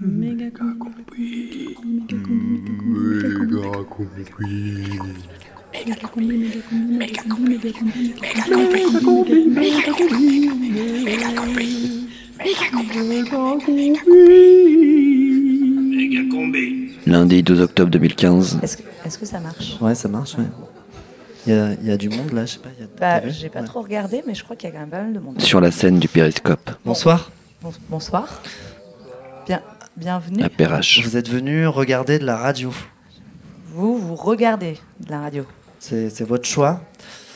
Méga combi. Méga combi. Méga combi. Méga combi. Méga combi. Méga combi. Méga combi. Lundi 12 octobre 2015. Est-ce que, ça marche? Ouais, ça marche, ouais. Il y a, du monde là, je sais pas. Y a, bah, j'ai pas trop regardé, mais je crois qu'il y a quand même pas mal de monde. Sur la scène du périscope. Bonsoir. Bonsoir. Bien, bienvenue. Vous êtes venu regarder de la radio. Vous, vous regardez de la radio. C'est c'est votre choix.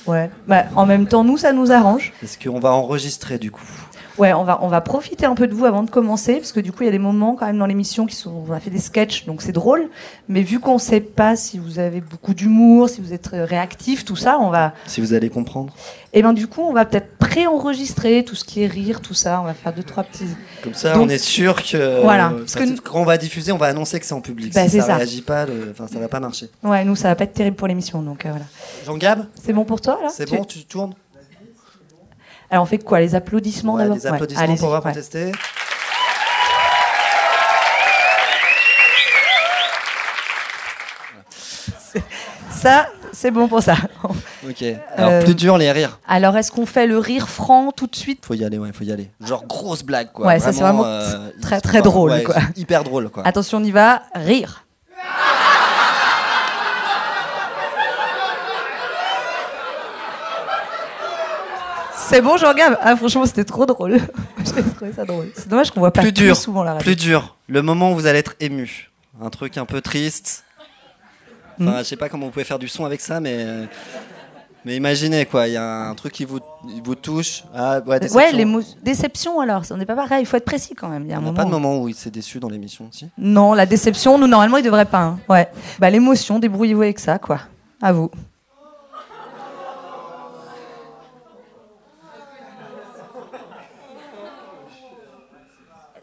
Ouais. Bah, en même temps, nous, ça nous arrange. Est-ce qu'on va enregistrer du coup? Ouais, on va, on va profiter un peu de vous avant de commencer, parce que du coup, il y a des moments quand même dans l'émission qui sont. On a fait des sketchs, donc c'est drôle. Mais vu qu'on sait pas si vous avez beaucoup d'humour, si vous êtes euh, réactif, tout ça, on va. Si vous allez comprendre. Et ben du coup, on va peut-être pré-enregistrer tout ce qui est rire, tout ça. On va faire deux, trois petits. Comme ça, Donc- on est sûr que. Voilà, euh, parce que- quand on va diffuser, on va annoncer que c'est en public. Bah, si ça, ça. réagit pas, le- enfin, ça va pas marcher. Ouais, nous, ça va pas être terrible pour l'émission, donc euh, voilà. Jean-Gab, C'est bon pour toi, là? C'est Tu- bon, tu tournes? Alors, on fait quoi Les applaudissements Ouais, d'abord Les Ouais, applaudissements allez-y, pour voir ouais. protester. Ça, c'est bon pour ça. Ok. Alors, Euh, plus dur, les rires. Alors, est-ce qu'on fait le rire franc tout de suite? Faut y aller, ouais, faut y aller. Genre grosse blague, quoi. Ouais, ça, c'est vraiment euh, très, très drôle, ouais, quoi. Hyper drôle, quoi. Attention, on y va. Rire. C'est bon, je regarde. Ah, franchement, c'était trop drôle. J'ai trouvé ça drôle. C'est dommage qu'on voit pas Plus plus, dur, souvent la radio. Plus dur. Le moment où vous allez être ému. Un truc un peu triste. Enfin, je sais pas comment vous pouvez faire du son avec ça, mais. euh, Mais imaginez, quoi. Il y a un truc qui vous, vous touche. Ah, ouais, déception. Ouais. Déception alors. On n'est pas pareil. Il faut être précis quand même. Il y a un pas de où- moment où il s'est déçu dans l'émission, si? Non, la déception, nous, normalement, il devrait pas. hein. Ouais. Bah, l'émotion, débrouillez-vous avec ça, quoi. À vous.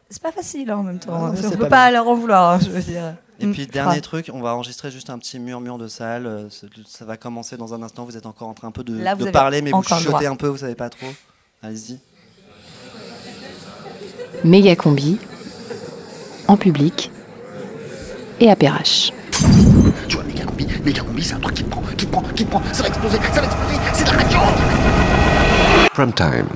C'est pas facile hein, en même temps. Ah non, on peut pas pas leur en vouloir, hein, je veux dire. Et Mm, puis, ah. dernier truc, on va enregistrer juste un petit murmure de salle. euh, Ça, va commencer dans un instant. Vous êtes encore en train un peu de, Là, de parler, mais vous chuchotez un peu, vous savez pas trop. Allez-y. Méga combi, en public et à Perrache. Tu vois, méga combi, méga combi, c'est un truc qui te prend, qui te prend, qui te prend. Ça va exploser, ça va exploser. C'est de la radio. Prime time.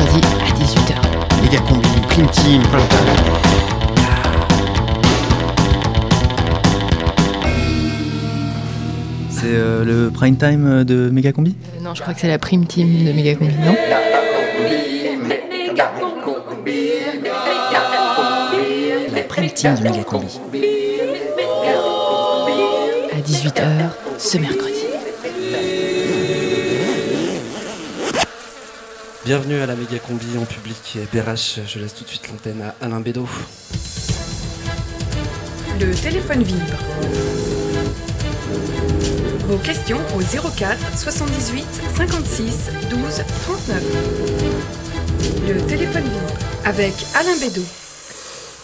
Mercredis à 18h. Méga combi, prime team. C'est euh, le prime time de Megacombi non, je crois que c'est la prime team de Méga combi, non? La prime team de Megacombi. À 18h ce mercredi. Bienvenue à la méga combi en public et BRH. Je laisse tout de suite l'antenne à Alain Bédot. Le téléphone vibre. Vos questions au 04 78 56 12 39. Le téléphone vibre avec Alain Bédot.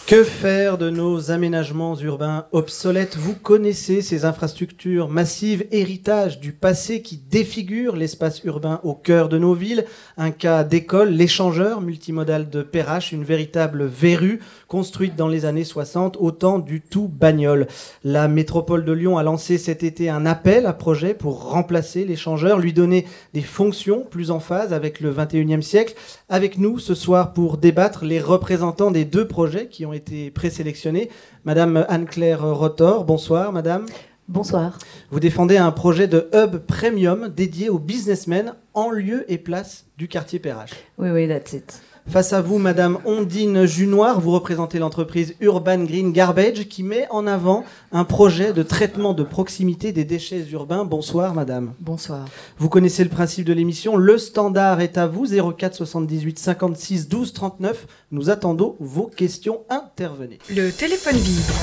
Que faire de nos aménagements urbains obsolètes? Vous connaissez ces infrastructures massives, héritage du passé qui défigurent l'espace urbain au cœur de nos villes. Un cas d'école, l'échangeur multimodal de Perrache, une véritable verrue construite dans les années 60 au temps du tout bagnole. La métropole de Lyon a lancé cet été un appel à projet pour remplacer l'échangeur, lui donner des fonctions plus en phase avec le 21e siècle. Avec nous ce soir pour débattre les représentants des deux projets qui ont été présélectionnés. Madame Anne-Claire Rotor, bonsoir madame. Bonsoir. Vous défendez un projet de hub premium dédié aux businessmen en lieu et place du quartier Perrache. Oui, oui, that's it. Face à vous, Madame Ondine Junoir, vous représentez l'entreprise Urban Green Garbage qui met en avant un projet de traitement de proximité des déchets urbains. Bonsoir, Madame. Bonsoir. Vous connaissez le principe de l'émission. Le standard est à vous. 04 78 56 12 39. Nous attendons vos questions. Intervenez. Le téléphone vibre.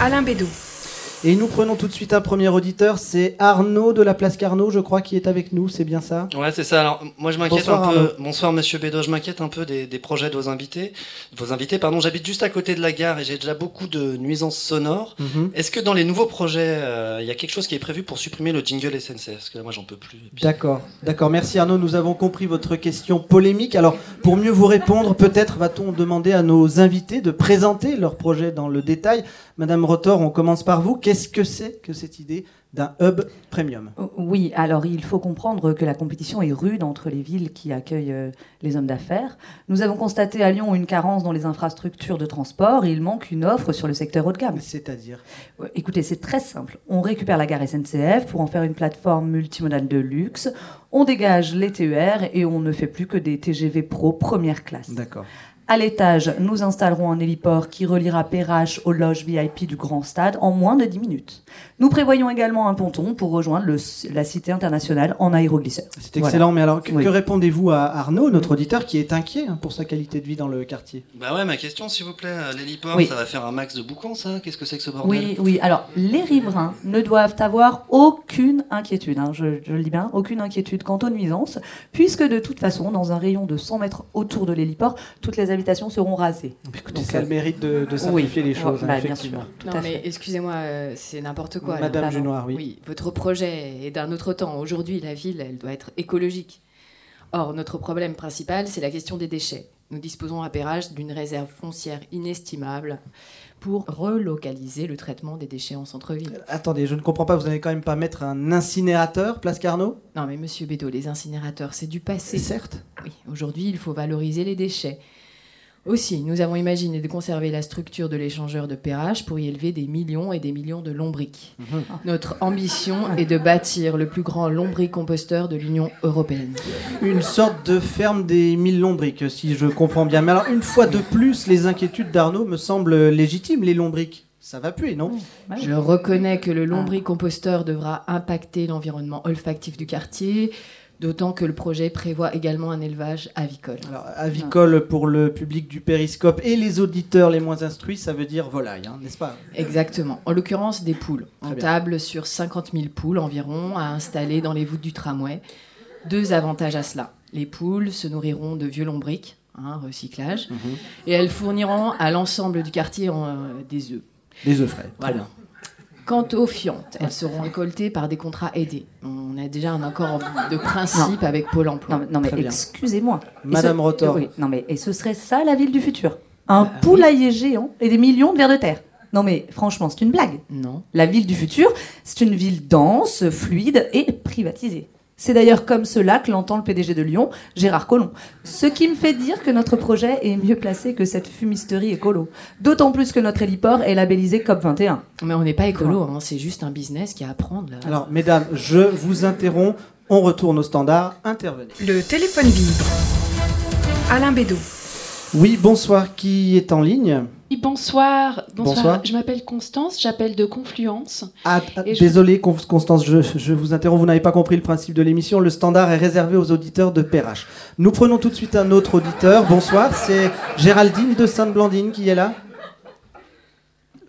Alain Bédot. Et nous prenons tout de suite un premier auditeur, c'est Arnaud de la place Carnot, je crois, qui est avec nous, c'est bien ça? Ouais, c'est ça. Alors, moi, je m'inquiète un peu. Arnaud. Bonsoir, monsieur Bédo. Je m'inquiète un peu des, des projets de vos invités. Vos invités, pardon. J'habite juste à côté de la gare et j'ai déjà beaucoup de nuisances sonores. Mhm. Est-ce que dans les nouveaux projets, euh, il y a quelque chose qui est prévu pour supprimer le jingle SNCF Parce que là, moi, j'en peux plus. Puis- D'accord, d'accord. Merci Arnaud. Nous avons compris votre question polémique. Alors, pour mieux vous répondre, peut-être va-t-on demander à nos invités de présenter leur projet dans le détail. Madame Rotor, on commence par vous. Qu'est-ce que c'est que cette idée d'un hub premium? Oui, alors il faut comprendre que la compétition est rude entre les villes qui accueillent euh, les hommes d'affaires. Nous avons constaté à Lyon une carence dans les infrastructures de transport et il manque une offre sur le secteur haut de gamme. C'est-à-dire? Écoutez, c'est très simple. On récupère la gare SNCF pour en faire une plateforme multimodale de luxe. On dégage les TER et on ne fait plus que des TGV pro première classe. D'accord. À l'étage, nous installerons un héliport qui reliera Perrache aux loges VIP du Grand Stade en moins de 10 minutes. Nous prévoyons également un ponton pour rejoindre le- la cité internationale en aéroglisseur. C'est excellent, mais alors que, Oui. que répondez-vous à Arnaud, notre auditeur, qui est inquiet hein, pour sa qualité de vie dans le quartier? Bah ouais, ma question, s'il vous plaît. euh, L'héliport, Oui. ça va faire un max de boucans, ça? Qu'est-ce que c'est que ce bordel? Oui, oui. Alors, les riverains ne doivent avoir aucune inquiétude, hein, je, je le dis bien, aucune inquiétude quant aux nuisances, puisque de toute façon, dans un rayon de 100 mètres autour de l'héliport, toutes les habitations seront rasées. Écoutez, ça a le mérite de, de oui. simplifier les Ouais, choses, hein, bah, bien sûr, tout non, à mais excusez-moi, euh, c'est n'importe quoi. Madame. Junoir, oui. Oui, votre projet est d'un autre temps. Aujourd'hui, la ville, elle doit être écologique. Or, notre problème principal, c'est la question des déchets. Nous disposons à Perrache d'une réserve foncière inestimable pour relocaliser le traitement des déchets en centre-ville. Attendez, je ne comprends pas, vous n'allez quand même pas mettre un incinérateur, place Carnot? Non, mais monsieur Bédot, les incinérateurs, c'est du passé. Certes. Oui, aujourd'hui, il faut valoriser les déchets. Aussi, nous avons imaginé de conserver la structure de l'échangeur de Perrache pour y élever des millions et des millions de lombrics. Mhm. Notre ambition est de bâtir le plus grand lombricomposteur de l'Union européenne. Une sorte de ferme des mille lombriques, si je comprends bien. Mais alors, une fois de plus, les inquiétudes d'Arnaud me semblent légitimes, les lombriques. Ça va puer, non? Je reconnais que le lombricomposteur devra impacter l'environnement olfactif du quartier, d'autant que le projet prévoit également un élevage avicole. Alors, avicole pour le public du périscope et les auditeurs les moins instruits, ça veut dire volaille, hein, n'est-ce pas? Exactement. En l'occurrence, des poules. On table sur 50 000 poules environ à installer dans les voûtes du tramway. Deux avantages à cela. Les poules se nourriront de vieux lombrics, hein, recyclage, Mhm. et elles fourniront à l'ensemble du quartier euh, des œufs. Des œufs frais. Voilà. bien. Quant aux fientes, elles seront récoltées par des contrats aidés. On a déjà un accord de principe avec Pôle emploi. Non, mais- non, excusez-moi. Madame ce- Rotor. oui, non mais et ce serait ça la ville du futur? Un Ah, poulailler géant et des millions de vers de terre. Non mais franchement, c'est une blague. Non. La ville du futur, c'est une ville dense, fluide et privatisée. C'est d'ailleurs comme cela que l'entend le PDG de Lyon, Gérard Collomb. Ce qui me fait dire que notre projet est mieux placé que cette fumisterie écolo. D'autant plus que notre héliport est labellisé COP21. Mais on n'est pas écolo, hein, c'est juste un business qui a à prendre. Là. Alors, mesdames, je vous interromps. On retourne au standard. Intervenez. Le téléphone vibre. Alain Bédot. Oui, bonsoir. Qui est en ligne? Bonsoir. bonsoir. Bonsoir. Je m'appelle Constance, j'appelle de Confluence. Ah, je- désolé, Con- Constance, je, je vous interromps. Vous n'avez pas compris le principe de l'émission. Le standard est réservé aux auditeurs de Perrache. Nous prenons tout de suite un autre auditeur. Bonsoir, c'est Géraldine de Sainte-Blandine qui est là.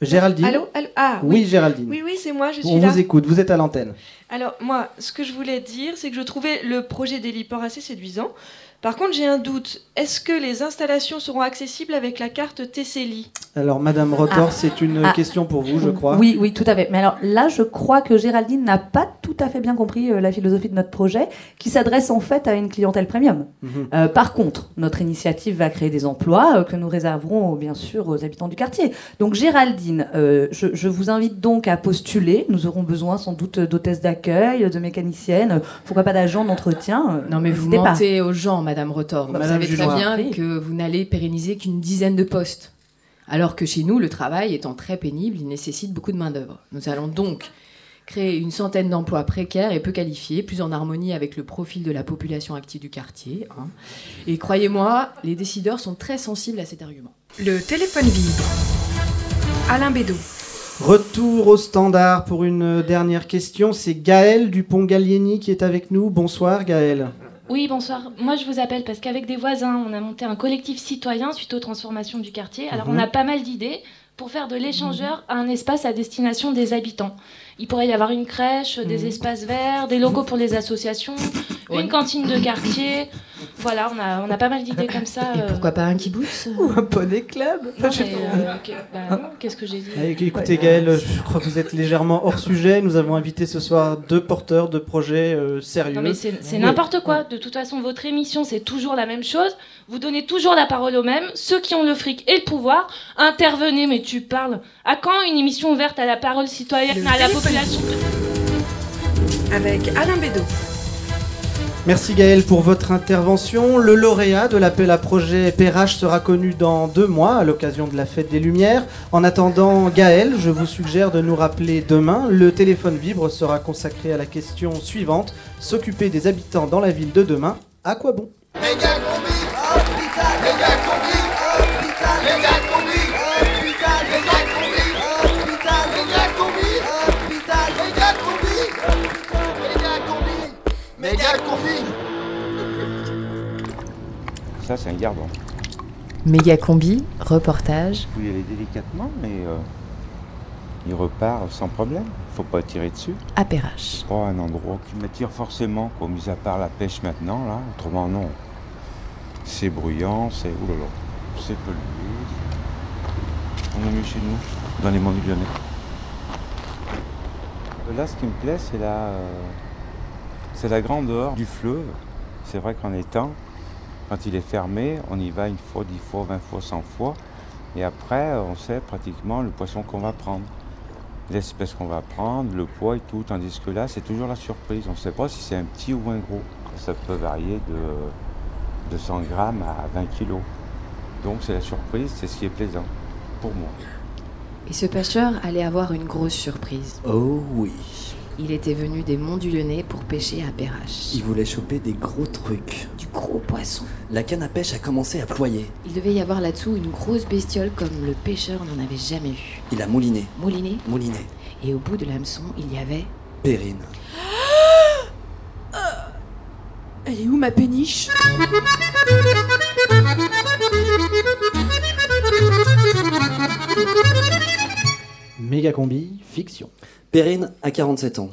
Géraldine Allô, allô Ah Oui, Géraldine. Oui, oui, c'est moi, je suis On là. vous écoute, vous êtes à l'antenne. Alors, moi, ce que je voulais dire, c'est que je trouvais le projet d'héliport assez séduisant. Par contre, j'ai un doute. Est-ce que les installations seront accessibles avec la carte TCLI Alors, Madame Rotor, Ah. c'est une Ah. question pour vous, je crois. Oui, oui, tout à fait. Mais alors là, je crois que Géraldine n'a pas tout à fait bien compris euh, la philosophie de notre projet, qui s'adresse en fait à une clientèle premium. Mhm. Euh, par contre, notre initiative va créer des emplois euh, que nous réserverons bien sûr aux habitants du quartier. Donc Géraldine, euh, je, je vous invite donc à postuler. Nous aurons besoin sans doute d'hôtesses d'accueil, de mécaniciennes, pourquoi pas d'agents d'entretien. Non mais vous n'hésitez pas. mentez aux gens, Madame Rotor. Vous Madame savez très bien Oui. que vous n'allez pérenniser qu'une dizaine de postes. Alors que chez nous, le travail étant très pénible, il nécessite beaucoup de main-d'œuvre. Nous allons donc créer une centaine d'emplois précaires et peu qualifiés, plus en harmonie avec le profil de la population active du quartier. hein. Et croyez-moi, les décideurs sont très sensibles à cet argument. Le téléphone vibre. Alain Bédot. Retour au standard pour une dernière question. C'est Gaël Dupont-Gallieni qui est avec nous. Bonsoir, Gaël. Oui, bonsoir. Moi, je vous appelle parce qu'avec des voisins, on a monté un collectif citoyen suite aux transformations du quartier. Alors, Mhm. on a pas mal d'idées. pour faire de l'échangeur un espace à destination des habitants. Il pourrait y avoir une crèche, des espaces verts, des locaux pour les associations, une cantine de quartier. Voilà, on a, on a pas mal d'idées comme ça. Et euh. pourquoi pas un kibbutz Ou un poney club Non, mais, euh, que- bah non, Qu'est-ce que j'ai dit Allez, écoutez Gaël, je crois que vous êtes légèrement hors sujet. Nous avons invité ce soir deux porteurs de projets euh, sérieux. Non mais c'est c'est Oui. n'importe quoi. De toute façon, votre émission, c'est toujours la même chose. Vous donnez toujours la parole aux mêmes. Ceux qui ont le fric et le pouvoir, intervenez, mais tu parles. À quand une émission ouverte à la parole citoyenne, Le à la téléphone. Avec Alain Bédot. Merci Gaël pour votre intervention. Le lauréat de l'appel à projet PRH sera connu dans deux mois à l'occasion de la fête des Lumières. En attendant Gaël, je vous suggère de nous rappeler demain. Le téléphone vibre sera consacré à la question suivante. S'occuper des habitants dans la ville de demain, à quoi bon? Ça, c'est un gardon. Méga combi, reportage. Faut y aller délicatement, mais euh, il repart sans problème. Faut pas tirer dessus. à Perrache. Pas un endroit qui m'attire forcément, quoi, mis à part la pêche maintenant, là. Autrement, non. C'est bruyant, c'est. Oulala. C'est pollué. On est mieux chez nous, dans les monts du Lyonnais. Là, ce qui me plaît, c'est la, euh, c'est la grandeur du fleuve. C'est vrai qu'en étant, quand il est fermé, on y va une fois, dix fois, vingt fois, cent fois. Et après, on sait pratiquement le poisson qu'on va prendre, l'espèce qu'on va prendre, le poids et tout. Tandis que là, c'est toujours la surprise. On ne sait pas si c'est un petit ou un gros. Ça peut varier de 200 grammes à 20 kilos. Donc c'est la surprise, c'est ce qui est plaisant pour moi. Et ce pêcheur allait avoir une grosse surprise. Oh oui. Il était venu des monts du Lyonnais pour pêcher à Perrache. Il voulait choper des gros trucs. Du gros poisson. La canne à pêche a commencé à ployer. Il devait y avoir là-dessous une grosse bestiole comme le pêcheur n'en avait jamais vu. Il a mouliné. Mouliné. Mouliné. Et au bout de l'hameçon, il y avait Périne. Elle est où ma péniche? Méga combi, fiction. Périne a 47 ans.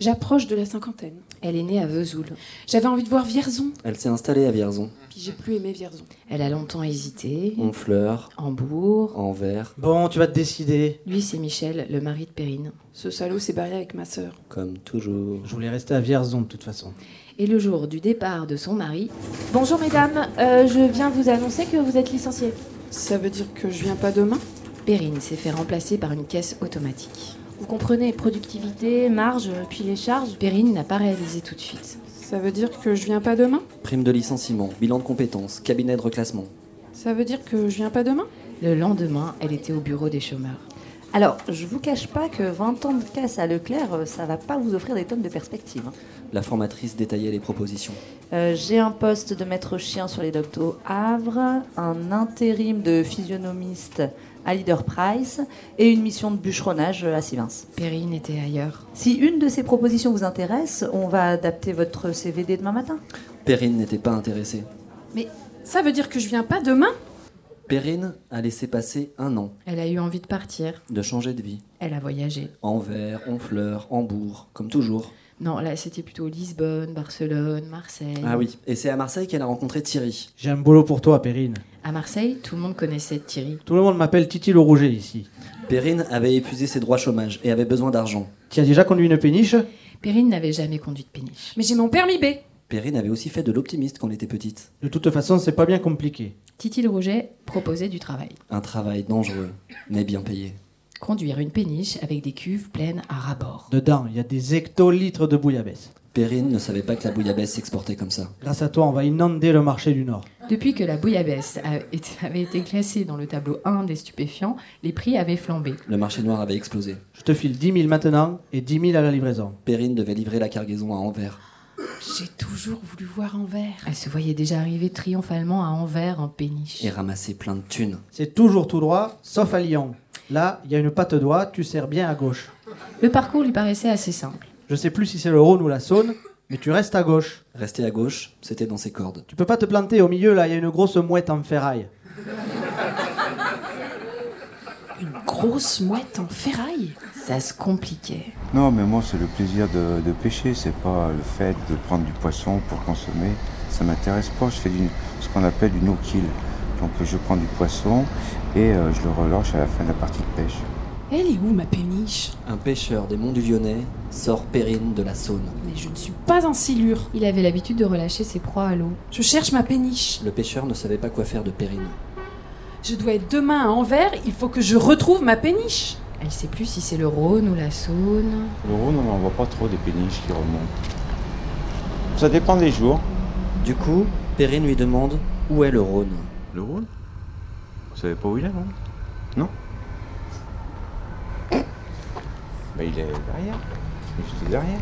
J'approche de la cinquantaine. Elle est née à Vesoul. J'avais envie de voir Vierzon, Elle s'est installée à Vierzon. puis j'ai plus aimé Vierzon. Elle a longtemps hésité. Honfleur, Hambourg. Anvers, Bon, tu vas te décider. Lui, c'est Michel, le mari de Perrine. Ce salaud s'est barré avec ma sœur. comme toujours. Je voulais rester à Vierzon de toute façon. Et le jour du départ de son mari, Bonjour mesdames, Euh, je viens vous annoncer que vous êtes licenciés. Ça veut dire que je viens pas demain? Perrine s'est fait remplacer par une caisse automatique. Vous comprenez, productivité, marge, puis les charges. Perrine n'a pas réalisé tout de suite. Ça veut dire que je viens pas demain? Prime de licenciement, bilan de compétences, cabinet de reclassement. Ça veut dire que je viens pas demain? Le lendemain, elle était au bureau des chômeurs. Alors, je vous cache pas que 20 ans de caisse à Leclerc, euh, ça va pas vous offrir des tonnes de perspectives. hein. La formatrice détaillait les propositions. Euh, J'ai un poste de maître chien sur les au Havre, un intérim de physionomiste à Leader Price et une mission de bûcheronnage à Sivins. Perrine était ailleurs. Si une de ces propositions vous intéresse, on va adapter votre CVD demain matin. Perrine n'était pas intéressée. Mais ça veut dire que je viens pas demain? Perrine a laissé passer un an Elle a eu envie de partir. de changer de vie. Elle a voyagé. Anvers, Honfleur, Hambourg, comme toujours. Non, là, c'était plutôt Lisbonne, Barcelone, Marseille. Ah oui, et c'est à Marseille qu'elle a rencontré Thierry. J'ai un boulot pour toi, Perrine. À Marseille, tout le monde connaissait Thierry. Tout le monde m'appelle Titi le Rouget ici. Perrine avait épuisé ses droits chômage et avait besoin d'argent. Tu as déjà conduit une péniche? Perrine n'avait jamais conduit de péniche. Mais j'ai mon permis B Perrine avait aussi fait de l'optimiste quand elle était petite. De toute façon, c'est pas bien compliqué. Titi le Rouget proposait du travail. Un travail dangereux, mais bien payé. Conduire une péniche avec des cuves pleines à ras-bord. Dedans, il y a des hectolitres de bouillabaisse. Perrine ne savait pas que la bouillabaisse s'exportait comme ça. Grâce à toi, on va inonder le marché du Nord. Depuis que la bouillabaisse avait été classée dans le tableau 1 des stupéfiants, les prix avaient flambé. Le marché noir avait explosé. Je te file 10 000 maintenant et 10 000 à la livraison. Perrine devait livrer la cargaison à Anvers. J'ai toujours voulu voir Anvers. Elle se voyait déjà arriver triomphalement à Anvers en péniche. et ramasser plein de thunes. C'est toujours tout droit, sauf à Lyon. Là, il y a une patte droite, tu sers bien à gauche. Le parcours lui paraissait assez simple. Je sais plus si c'est le Rhône ou la Saône, mais tu restes à gauche. Rester à gauche, c'était dans ses cordes. Tu peux pas te planter au milieu, là, il y a une grosse mouette en ferraille. Une grosse mouette en ferraille? Ça se compliquait. Non, mais moi, c'est le plaisir de, de pêcher, c'est pas le fait de prendre du poisson pour consommer. Ça m'intéresse pas. Je fais du, ce qu'on appelle du no-kill. Donc, je prends du poisson et euh, je le relâche à la fin de la partie de pêche. Elle est où ma péniche? Un pêcheur des monts du Lyonnais sort Perrine de la Saône. Mais je ne suis pas un silure. Il avait l'habitude de relâcher ses proies à l'eau. Je cherche ma péniche. Le pêcheur ne savait pas quoi faire de Perrine. Je dois être demain à Anvers, il faut que je retrouve ma péniche. Elle sait plus si c'est le Rhône ou la Saône. Le Rhône, on n'en voit pas trop des péniches qui remontent. Ça dépend des jours. Du coup, Perrine lui demande où est le Rhône? Le Rhône? Vous savez pas où il est, non? Non? Il est derrière. Juste derrière.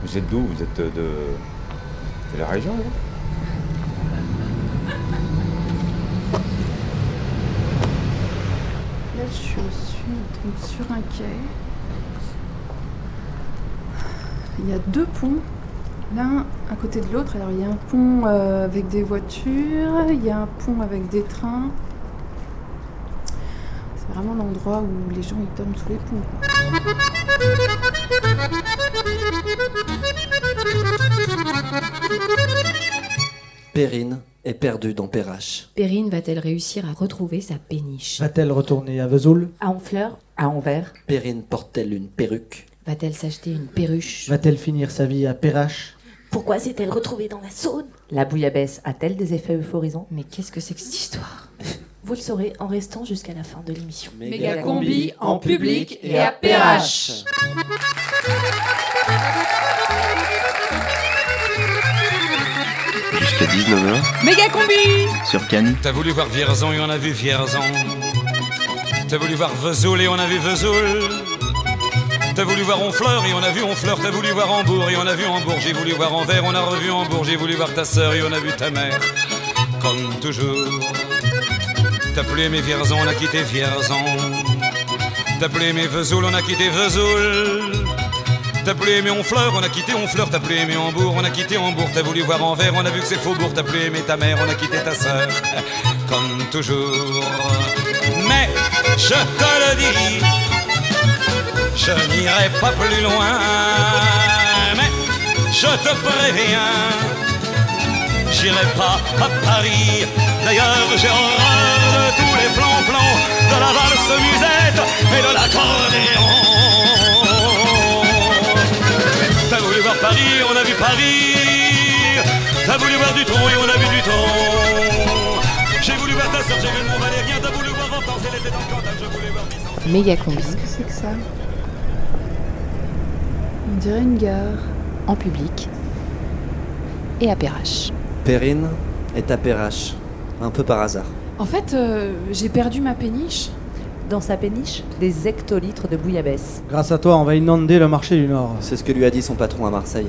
Vous êtes d'où? Vous êtes de, de la région, là Là, je suis donc sur un quai. Il y a deux ponts, l'un à côté de l'autre. Alors, il y a un pont euh, avec des voitures, il y a un pont avec des trains. C'est vraiment l'endroit où les gens ils dorment sous les ponts. Perrine est perdue dans Perrache. Perrine va-t-elle réussir à retrouver sa péniche? Va-t-elle retourner à Vesoul? À Honfleur, à Anvers? Perrine porte-t-elle une perruque? Va-t-elle s'acheter une perruche? Va-t-elle finir sa vie à Perrache? Pourquoi s'est-elle retrouvée dans la Saône? La bouillabaisse a-t-elle des effets euphorisants? Mais qu'est-ce que c'est que cette histoire? Vous le saurez en restant jusqu'à la fin de l'émission. Méga combi en public et à Perrache. Jusqu'à 19h Méga combi sur Cannes. T'as voulu voir Vierzon et on a vu Vierzon. T'as voulu voir Vesoul et on a vu Vesoul. T'as voulu voir Honfleur et on a vu Honfleur. T'as voulu voir Hambourg et on a vu Hambourg. J'ai voulu voir Anvers, on a revu Hambourg. J'ai voulu voir ta sœur et on a vu ta mère. Comme toujours. T'as plus aimé Vierzon, on a quitté Vierzon. T'as plus aimé Vesoul, on a quitté Vesoul. T'as plus aimé Honfleur, on a quitté Honfleur. T'as plus aimé Hambourg, on a quitté Hambourg. T'as voulu voir Anvers, on a vu que c'est Faubourg. T'as plus aimé ta mère, on a quitté ta sœur. Comme toujours. Mais je te le dis, je n'irai pas plus loin. Mais je te préviens, j'irai pas à Paris. D'ailleurs, j'ai horreur de tous les plans-plans, de la valse musette et de l'accordéon. T'as voulu voir Paris, on a vu Paris. T'as voulu voir du tronc et on a vu du tronc. J'ai voulu voir ta soeur, j'ai vu le Mont Valérien. T'as voulu voir Ventan, elle était dans le Cantal. Je voulais voir Byzance. Méga combi Qu'est-ce que c'est que ça? On dirait une gare. en public et à Perrache. Perrine est à Perrache, un peu par hasard. En fait, euh, j'ai perdu ma péniche. Dans sa péniche, des hectolitres de bouillabaisse. Grâce à toi, on va inonder le marché du Nord. C'est ce que lui a dit son patron à Marseille.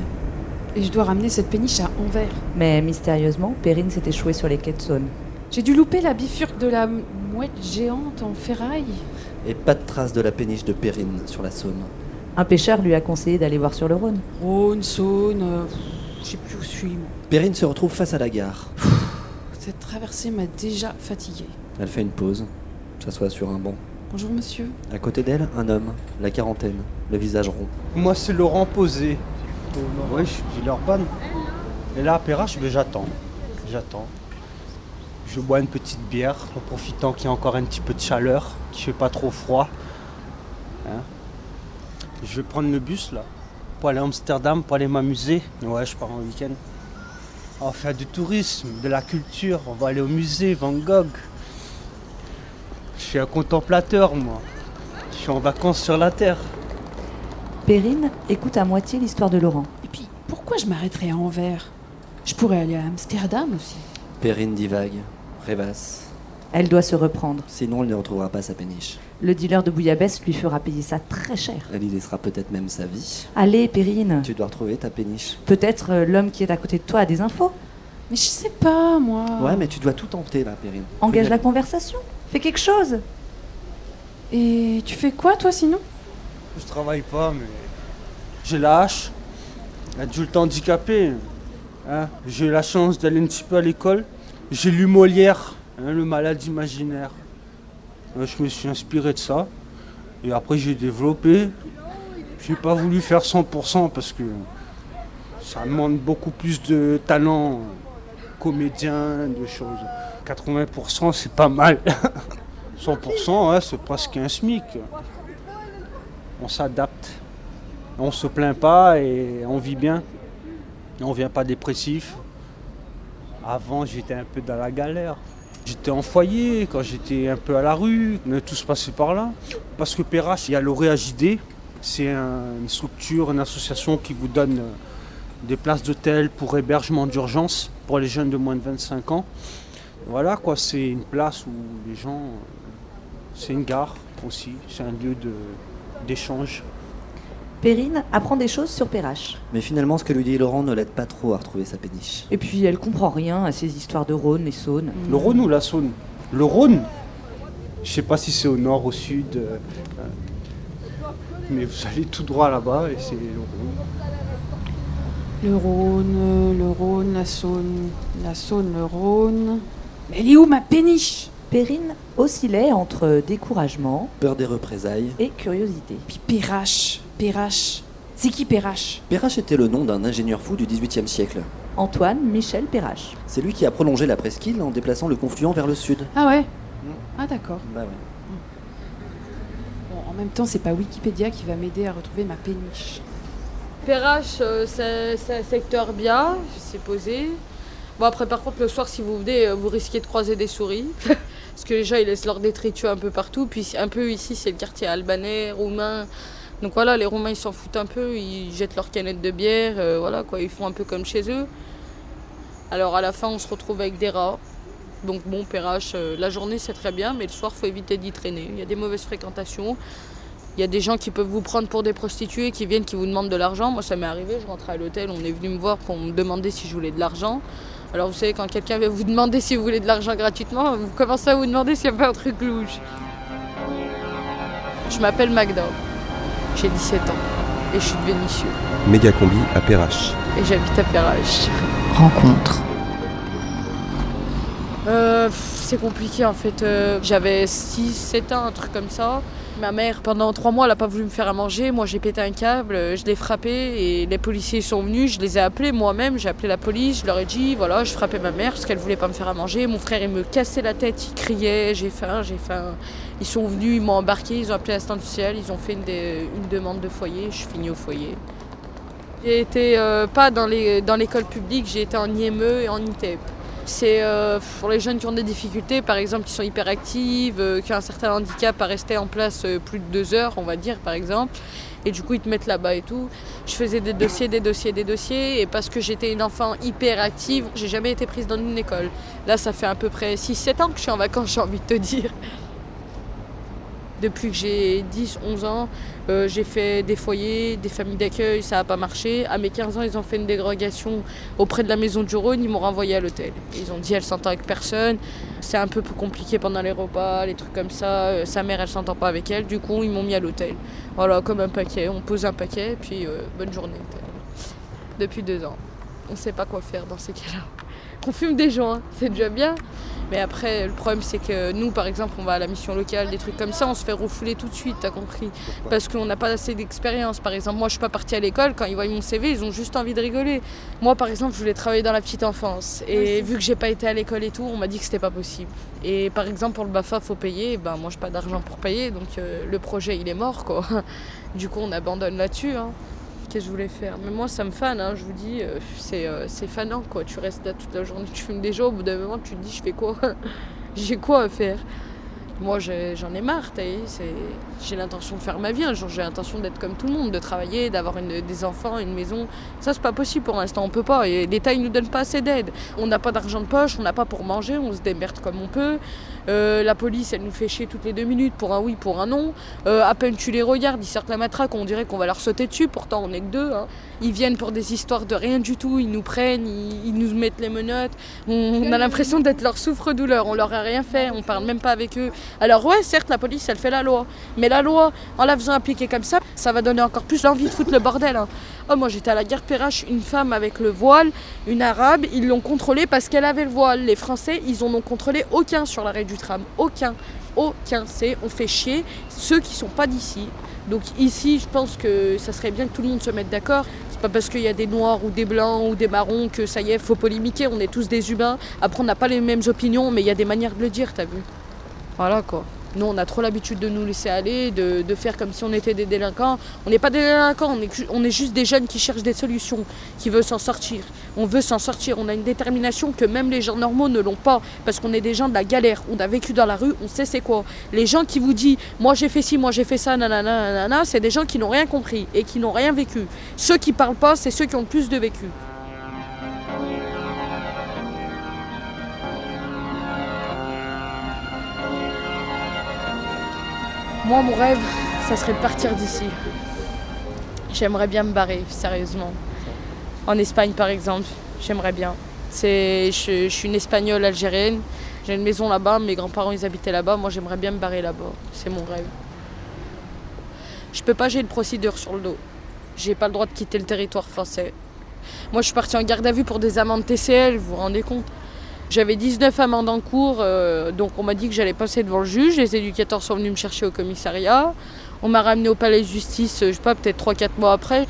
Et je dois ramener cette péniche à Anvers. Mais mystérieusement, Perrine s'est échouée sur les quais de Saône. J'ai dû louper la bifurque de la mouette géante en ferraille. Et pas de trace de la péniche de Perrine sur la Saône. Un pêcheur lui a conseillé d'aller voir sur le Rhône. Rhône, Saône, euh, je sais plus où je suis. moi. Perrine se retrouve face à la gare. Cette traversée m'a déjà fatiguée. Elle fait une pause, s'assoit sur un banc. Bonjour monsieur. À côté d'elle, un homme, la quarantaine, le visage rond. Moi, c'est Laurent Posé. Oui, je suis Villeurbanne. Et là, à Perrache, ben, j'attends. J'attends. Je bois une petite bière en profitant qu'il y a encore un petit peu de chaleur, qu'il fait pas trop froid. Hein. je vais prendre le bus là pour aller à Amsterdam, pour aller m'amuser. Ouais, je pars en week-end. On va faire du tourisme, de la culture. On va aller au musée Van Gogh. Je suis un contemplateur, moi. Je suis en vacances sur la terre. Perrine écoute à moitié l'histoire de Laurent. Et puis, pourquoi je m'arrêterais à Anvers? Je pourrais aller à Amsterdam aussi. Perrine divague, rêvasse. Elle doit se reprendre. Sinon, elle ne retrouvera pas sa péniche. Le dealer de bouillabaisse lui fera payer ça très cher. Elle y laissera peut-être même sa vie. Allez, Perrine. Tu dois retrouver ta péniche. Peut-être euh, l'homme qui est à côté de toi a des infos. Mais je sais pas, moi. Ouais, mais tu dois tout tenter là, Perrine. Engage la conversation. Fais quelque chose. Et tu fais quoi, toi, sinon? Je travaille pas, mais j'ai la hache. Adulte handicapé. Hein. J'ai eu la chance d'aller un petit peu à l'école. J'ai lu Molière, hein, le malade imaginaire. Euh, Je me suis inspiré de ça. Et après, j'ai développé. J'ai pas voulu faire 100% parce que ça demande beaucoup plus de talent comédien, de choses. 80% c'est pas mal. 100% ouais, c'est presque un SMIC. On s'adapte. On se plaint pas et on vit bien. On vient pas dépressif. Avant j'étais un peu dans la galère. J'étais en foyer, quand j'étais un peu à la rue, tout se passait par là. Parce que PRH, il y a l'OREAJD, c'est un- une structure, une association qui vous donne euh, des places d'hôtel pour hébergement d'urgence pour les jeunes de moins de 25 ans. Voilà quoi, c'est une place où les gens. euh, C'est une gare aussi, c'est un lieu d'échange. Perrine apprend des choses sur Perrache. Mais finalement, ce que lui dit Laurent ne l'aide pas trop à retrouver sa péniche. Et puis elle comprend rien à ces histoires de Rhône et Saône. Le Rhône ou la Saône? Le Rhône? Je sais pas si c'est au nord, au sud. euh, euh, mais vous allez tout droit là-bas et c'est le Rhône. Le Rhône, le Rhône, la Saône, la Saône, le Rhône. Mais elle est où ma péniche? Perrine oscillait entre découragement Peur des représailles. et curiosité. Puis Perrache, Perrache. C'est qui Perrache? Perrache était le nom d'un ingénieur fou du XVIIIe siècle. Antoine Michel Perrache. C'est lui qui a prolongé la presqu'île en déplaçant le confluent vers le sud. Ah ouais? Ah d'accord. Bah ouais. Bon, en même temps, c'est pas Wikipédia qui va m'aider à retrouver ma péniche. Perrache, euh, c'est c'est un secteur bien, c'est posé. Bon, après, par contre, le soir, si vous venez, euh, vous risquez de croiser des souris. Parce que les gens, ils laissent leur détritus un peu partout. Puis, un peu ici, c'est le quartier albanais, roumain. Donc voilà, les Roumains, ils s'en foutent un peu. Ils jettent leurs canettes de bière. euh, voilà, quoi. Ils font un peu comme chez eux. Alors, à la fin, on se retrouve avec des rats. Donc, bon, Perrache, euh, la journée, c'est très bien. Mais le soir, faut éviter d'y traîner. Il y a des mauvaises fréquentations. Il y a des gens qui peuvent vous prendre pour des prostituées, qui viennent, qui vous demandent de l'argent. Moi, ça m'est arrivé, je rentrais à l'hôtel, on est venu me voir pour me demander si je voulais de l'argent. Alors, vous savez, quand quelqu'un vient vous demander si vous voulez de l'argent gratuitement, vous commencez à vous demander s'il n'y a pas un truc louche. Je m'appelle Magda, j'ai 17 ans et je suis de Vénissieux Méga combi à Perrache. et j'habite à Perrache. Rencontre. Euh, c'est compliqué en fait. Euh, J'avais 6, 7 ans, un truc comme ça. Ma mère, pendant 3 mois, elle n'a pas voulu me faire à manger. Moi, j'ai pété un câble, je l'ai frappé et les policiers sont venus. Je les ai appelés moi-même. J'ai appelé la police. Je leur ai dit voilà, je frappais ma mère parce qu'elle voulait pas me faire à manger. Mon frère, il me cassait la tête, il criait j'ai faim, j'ai faim. Ils sont venus, ils m'ont embarqué, ils ont appelé l'assistante sociale, ils ont fait une, demande de foyer. Je finie au foyer. J'ai été euh, pas dans l'école publique, j'ai été en IME et en ITEP. C'est euh, pour les jeunes qui ont des difficultés, par exemple, qui sont hyperactives, euh, qui ont un certain handicap à rester en place euh, plus de deux heures, on va dire, par exemple. Et du coup, ils te mettent là-bas et tout. Je faisais des dossiers, des dossiers, des dossiers. Et parce que j'étais une enfant hyperactive, j'ai jamais été prise dans une école. Là, ça fait à peu près 6-7 ans que je suis en vacances, j'ai envie de te dire. Depuis que j'ai 10, 11 ans, euh, j'ai fait des foyers, des familles d'accueil, ça n'a pas marché. À mes 15 ans, ils ont fait une dérogation auprès de la maison du Rhône, ils m'ont renvoyé à l'hôtel. Ils ont dit elle s'entend avec personne, c'est un peu plus compliqué pendant les repas, les trucs comme ça. Euh, sa mère, elle s'entend pas avec elle, du coup, ils m'ont mis à l'hôtel. Voilà, comme un paquet, on pose un paquet, puis euh, bonne journée. Depuis deux ans, on sait pas quoi faire dans ces cas-là. On fume des joints, c'est déjà bien. Mais après, le problème, c'est que nous, par exemple, on va à la mission locale, des trucs comme ça, on se fait refouler tout de suite, t'as compris Parce qu'on n'a pas assez d'expérience. Par exemple, moi, je suis pas partie à l'école, quand ils voient mon CV, ils ont juste envie de rigoler. Moi, par exemple, je voulais travailler dans la petite enfance. Et vu que j'ai pas été à l'école et tout, on m'a dit que c'était pas possible. Et par exemple, pour le BAFA, faut payer. Ben, moi, j'ai pas d'argent pour payer, donc euh, le projet, il est mort, quoi. Du coup, on abandonne là-dessus. hein. Qu'est-ce que je voulais faire Mais moi, ça me fan, hein, je vous dis, euh, c'est euh, c'est fanant, quoi. Tu restes là toute la journée, tu fumes jours, au bout d'un moment, tu te dis, je fais quoi? J'ai quoi à faire? Moi, j'en ai marre, t'as J'ai l'intention de faire ma vie un j'ai l'intention d'être comme tout le monde, de travailler, d'avoir des enfants, une maison. Ça, c'est pas possible pour l'instant, on peut pas. Et l'État, il nous donne pas assez d'aide. On n'a pas d'argent de poche, on n'a pas pour manger, on se démerde comme on peut. Euh, la police, elle nous fait chier toutes les deux minutes pour un oui, pour un non. Euh, à peine tu les regardes, ils sortent la matraque, on dirait qu'on va leur sauter dessus, pourtant on est que deux. hein. Ils viennent pour des histoires de rien du tout, ils nous prennent, ils, nous mettent les menottes. On, a l'impression d'être leur souffre-douleur, on leur a rien fait, on parle même pas avec eux. Alors ouais, certes, la police, elle fait la loi. Mais la loi, en la faisant appliquer comme ça, ça va donner encore plus l'envie de foutre le bordel. hein. Oh, moi j'étais à la gare Perrache, une femme avec le voile, une arabe, ils l'ont contrôlée parce qu'elle avait le voile. Les Français, ils en ont contrôlé aucun sur l'arrêt Aucun. Aucun. C'est on fait chier ceux qui sont pas d'ici. Donc ici, je pense que ça serait bien que tout le monde se mette d'accord. C'est pas parce qu'il y a des noirs ou des blancs ou des marrons que ça y est, faut polémiquer. On est tous des humains. Après, on n'a pas les mêmes opinions, mais il y a des manières de le dire, t'as vu Voilà quoi. Nous, on a trop l'habitude de nous laisser aller, de, de faire comme si on était des délinquants. On n'est pas des délinquants, on est, on est juste des jeunes qui cherchent des solutions, qui veulent s'en sortir. On veut s'en sortir, on a une détermination que même les gens normaux ne l'ont pas, parce qu'on est des gens de la galère. On a vécu dans la rue, on sait c'est quoi. Les gens qui vous disent, moi j'ai fait ci, moi j'ai fait ça, nanana, nanana, c'est des gens qui n'ont rien compris et qui n'ont rien vécu. Ceux qui parlent pas, c'est ceux qui ont le plus de vécu. Moi, mon rêve, ça serait de partir d'ici. J'aimerais bien me barrer, sérieusement. En Espagne, par exemple, j'aimerais bien. Je suis une espagnole algérienne. J'ai une maison là-bas, mes grands-parents ils habitaient là-bas. Moi, j'aimerais bien me barrer là-bas. C'est mon rêve. Je peux pas, j'ai une procédure sur le dos. J'ai pas le droit de quitter le territoire français. Moi, je suis partie en garde à vue pour des amendes TCL, vous vous rendez compte? J'avais 19 amendes en cours, euh, donc on m'a dit que j'allais passer devant le juge. Les éducateurs sont venus me chercher au commissariat. On m'a ramené au palais de justice, euh, je sais pas, peut-être 3-4 mois après.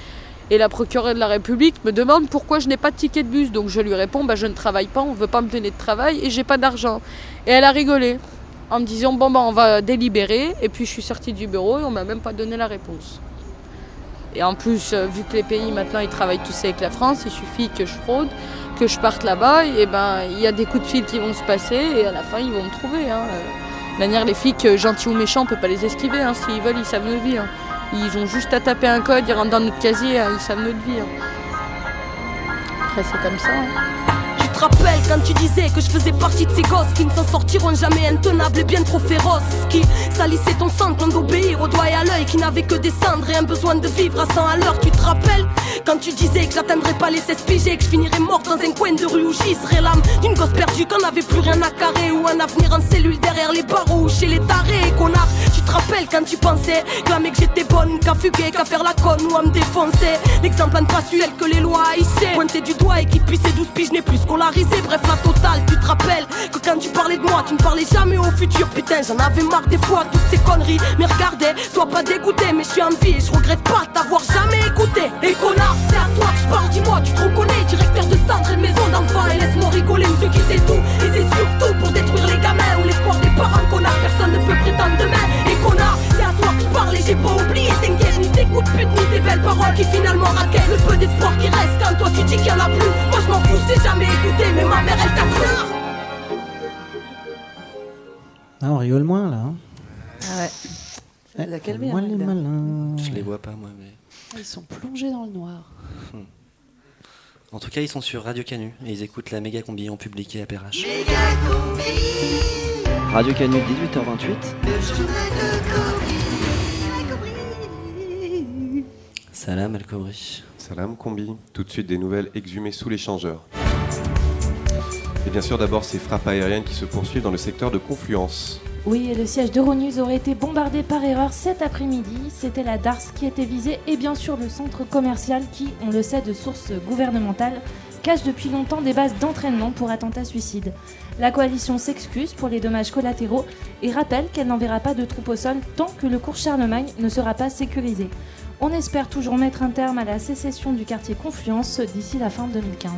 Et la procureure de la République me demande pourquoi je n'ai pas de ticket de bus. Donc je lui réponds, bah, je ne travaille pas, on ne veut pas me donner de travail et j'ai pas d'argent. Et elle a rigolé en me disant, bon, bah, on va délibérer. Et puis je suis sortie du bureau et on m'a même pas donné la réponse. Et en plus, euh, vu que les pays maintenant ils travaillent tous avec la France, il suffit que je fraude, que je parte là-bas, et ben il y a des coups de fil qui vont se passer et à la fin ils vont me trouver. Hein. Euh, De manière, les flics, euh, gentils ou méchants, on peut pas les esquiver. Hein. S'ils veulent, ils savent notre vie. hein. Ils ont juste à taper un code, ils rentrent dans notre casier, hein, ils savent notre vie. hein. Après, c'est comme ça. Te rappelles quand tu disais que je faisais partie de ces gosses qui ne s'en sortiront jamais intenables et bien trop féroces Qui salissaient ton sang quand d'obéir au doigt et à l'œil Qui n'avaient que des cendres et un besoin de vivre à 100 à l'heure. Tu te rappelles quand tu disais que j'atteindrais pas les 16 piges que je finirais mort dans un coin de rue où j'y serais l'âme D'une gosse perdue qu'on n'avait plus rien à carrer Ou un avenir en cellule derrière les barreaux ou chez les tarés Connard, tu te rappelles quand tu pensais Clamer que j'étais bonne, qu'à fuguer, qu'à faire la conne ou à me défoncer. L'exemple à ne pas suivre que les lois haïssaient Pointer du doigt et qui puissait 12 piges n'est plus Bref la totale, tu te rappelles que quand tu parlais de moi Tu ne parlais jamais au futur Putain j'en avais marre des fois toutes ces conneries. Mais regardez, sois pas dégoûté Mais je suis en vie et je regrette pas t'avoir jamais écouté. Et connard, c'est à toi que je parle, dis-moi tu te reconnais Directeur de centre et de maison d'enfants. Et laisse-moi rigoler monsieur qui sait tout. Et c'est surtout pour détruire les gamins Ou l'espoir des parents connard Personne ne peut prétendre demain. Et connard, c'est à toi que je parle et j'ai pas oublié T'inquiète, coups de pute ni tes belles paroles Qui finalement raquettent le peu d'espoir qui reste Quand toi tu dis qu'il y en a plus Moi je m'en fous, je t'ai jamais écouté Mais ma mère elle t'a cru Ah, on rigole moins là. hein. Ah ouais. Eh, l'a calmé, moi hein, les malins. Je les vois pas, moi, mais. Ils sont plongés dans le noir. En tout cas, ils sont sur Radio Canu et ils écoutent la méga combi en public et à Perrache. Radio Canu 18h28. Salam Al Kobri. Salam Combi, tout de suite des nouvelles exhumées sous l'échangeur. Et bien sûr d'abord ces frappes aériennes qui se poursuivent dans le secteur de Confluence. Oui, et le siège d'Euronews aurait été bombardé par erreur cet après-midi. C'était la DARS qui était visée et bien sûr le centre commercial qui, on le sait de sources gouvernementales, cache depuis longtemps des bases d'entraînement pour attentats suicides. La coalition s'excuse pour les dommages collatéraux et rappelle qu'elle n'enverra pas de troupes au sol tant que le cours Charlemagne ne sera pas sécurisé. On espère toujours mettre un terme à la sécession du quartier Confluence d'ici la fin 2015.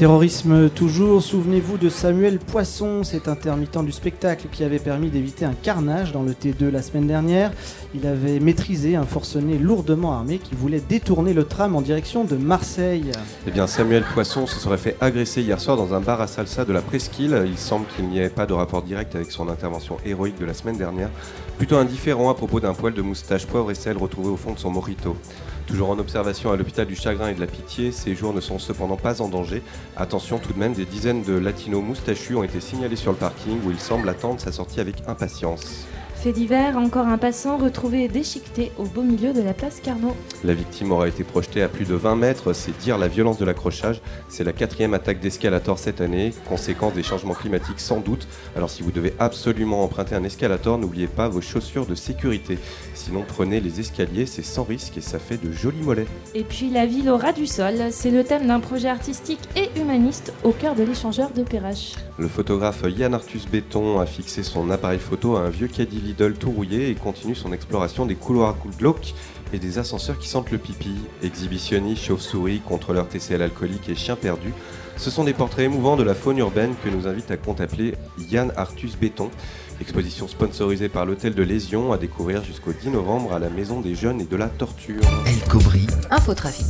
Terrorisme toujours, souvenez-vous de Samuel Poisson, cet intermittent du spectacle qui avait permis d'éviter un carnage dans le T2 la semaine dernière. Il avait maîtrisé un forcené lourdement armé qui voulait détourner le tram en direction de Marseille. Eh bien Samuel Poisson se serait fait agresser hier soir dans un bar à salsa de la Presqu'île. Il semble qu'il n'y avait pas de rapport direct avec son intervention héroïque de la semaine dernière. Plutôt indifférent à propos d'un poil de moustache poivre et sel retrouvé au fond de son morito. Toujours en observation à l'hôpital du Chagrin et de la Pitié, ses jours ne sont cependant pas en danger. Attention tout de même, des dizaines de latinos moustachus ont été signalés sur le parking où ils semblent attendre sa sortie avec impatience. Fait divers, encore un passant retrouvé déchiqueté au beau milieu de la place Carnot. La victime aura été projetée à plus de 20 mètres, c'est dire la violence de l'accrochage. C'est la quatrième attaque d'escalator cette année, conséquence des changements climatiques sans doute. Alors si vous devez absolument emprunter un escalator, n'oubliez pas vos chaussures de sécurité. Sinon prenez les escaliers, c'est sans risque et ça fait de jolis mollets. Et puis la ville au ras du sol, c'est le thème d'un projet artistique et humaniste au cœur de l'échangeur de Perrache. Le photographe Yann Arthus Béton a fixé son appareil photo à un vieux caddie Lidl tout rouillé et continue son exploration des couloirs glauques et des ascenseurs qui sentent le pipi. Exhibitionnistes, chauves-souris, contrôleurs TCL alcooliques et chiens perdus. Ce sont des portraits émouvants de la faune urbaine que nous invite à contempler Yann Arthus Béton. Exposition sponsorisée par l'hôtel de Lésion à découvrir jusqu'au 10 novembre à la Maison des Jeunes et de la Torture. El Cobri. Infotrafic.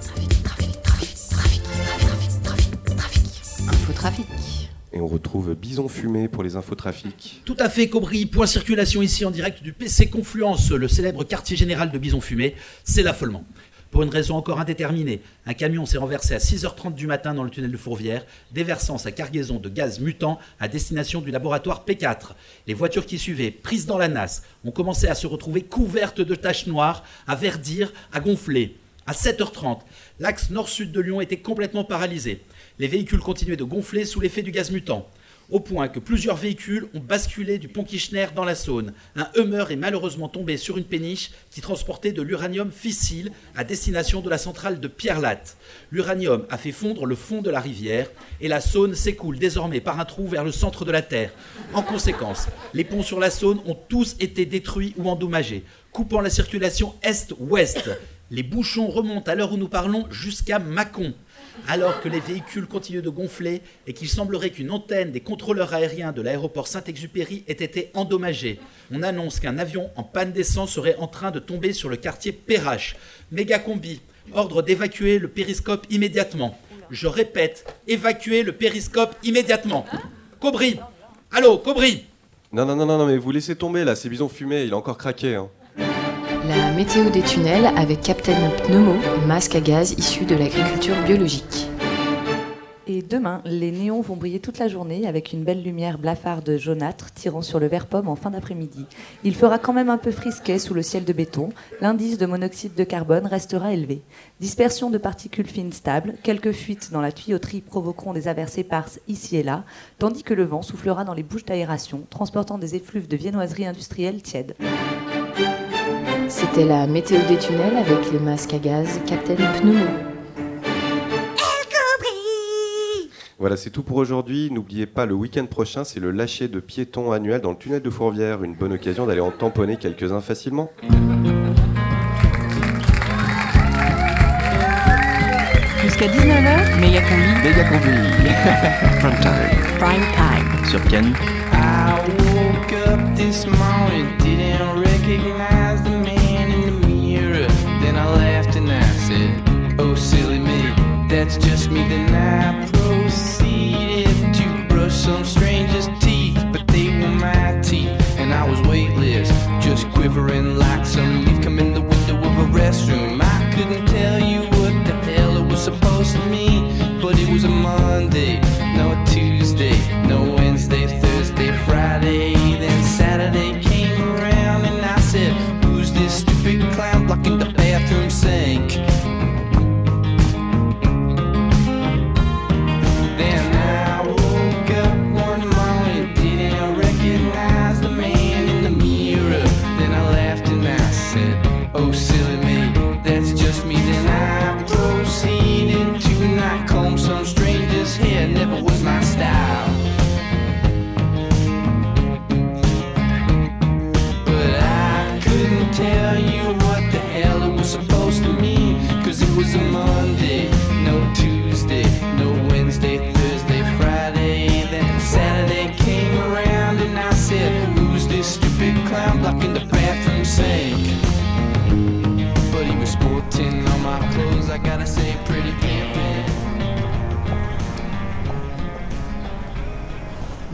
Trafic, trafic, trafic, trafic, trafic, trafic, trafic. Infotrafic. Et on retrouve Bison Fumé pour les infotrafics. Tout à fait, Cobry. Point circulation ici en direct du PC Confluence, le célèbre quartier général de Bison Fumé. C'est l'affolement. Pour une raison encore indéterminée, un camion s'est renversé à 6h30 du matin dans le tunnel de Fourvière, déversant sa cargaison de gaz mutant à destination du laboratoire P4. Les voitures qui suivaient, prises dans la nasse, ont commencé à se retrouver couvertes de taches noires, à verdir, à gonfler. À 7h30, l'axe nord-sud de Lyon était complètement paralysé. Les véhicules continuaient de gonfler sous l'effet du gaz mutant, au point que plusieurs véhicules ont basculé du pont Kirchner dans la Saône. Un Hummer est malheureusement tombé sur une péniche qui transportait de l'uranium fissile à destination de la centrale de Pierre-Latte. L'uranium a fait fondre le fond de la rivière et la Saône s'écoule désormais par un trou vers le centre de la Terre. En conséquence, les ponts sur la Saône ont tous été détruits ou endommagés, coupant la circulation est-ouest. Les bouchons remontent à l'heure où nous parlons jusqu'à Mâcon alors que les véhicules continuent de gonfler et qu'il semblerait qu'une antenne des contrôleurs aériens de l'aéroport Saint-Exupéry ait été endommagée. On annonce qu'un avion en panne d'essence serait en train de tomber sur le quartier Perrache. Mégacombi, ordre d'évacuer le périscope immédiatement. Je répète, évacuer le périscope immédiatement. Cobry Allô, Cobry Non, non, non, non, non, mais vous laissez tomber là, c'est Bison Fumé, il a encore craqué. Hein. La météo des tunnels avec Captain Pneumo, masque à gaz issu de l'agriculture biologique. Et demain, les néons vont briller toute la journée avec une belle lumière blafarde jaunâtre tirant sur le vert pomme en fin d'après-midi. Il fera quand même un peu frisquet sous le ciel de béton. L'indice de monoxyde de carbone restera élevé. Dispersion de particules fines stables, quelques fuites dans la tuyauterie provoqueront des averses éparses ici et là, tandis que le vent soufflera dans les bouches d'aération, transportant des effluves de viennoiserie industrielle tiède. C'était la météo des tunnels avec les masques à gaz Captain Pneumo. Voilà, c'est tout pour aujourd'hui. N'oubliez pas, le week-end prochain, c'est le lâcher de piétons annuel dans le tunnel de Fourvière. Une bonne occasion d'aller en tamponner quelques-uns facilement. Jusqu'à 19h, méga combi. Méga combi. Prime time. Prime time. Sur Ken. I woke up this morning, didn't recognize the I laughed and I said, Oh, silly me, that's just me. Then I proceeded to brush some stranger's teeth, but they were my teeth, and I was weightless, just quivering like some leaf come in the window of a restroom. I couldn't tell you what the hell it was supposed to mean, but it was a Monday,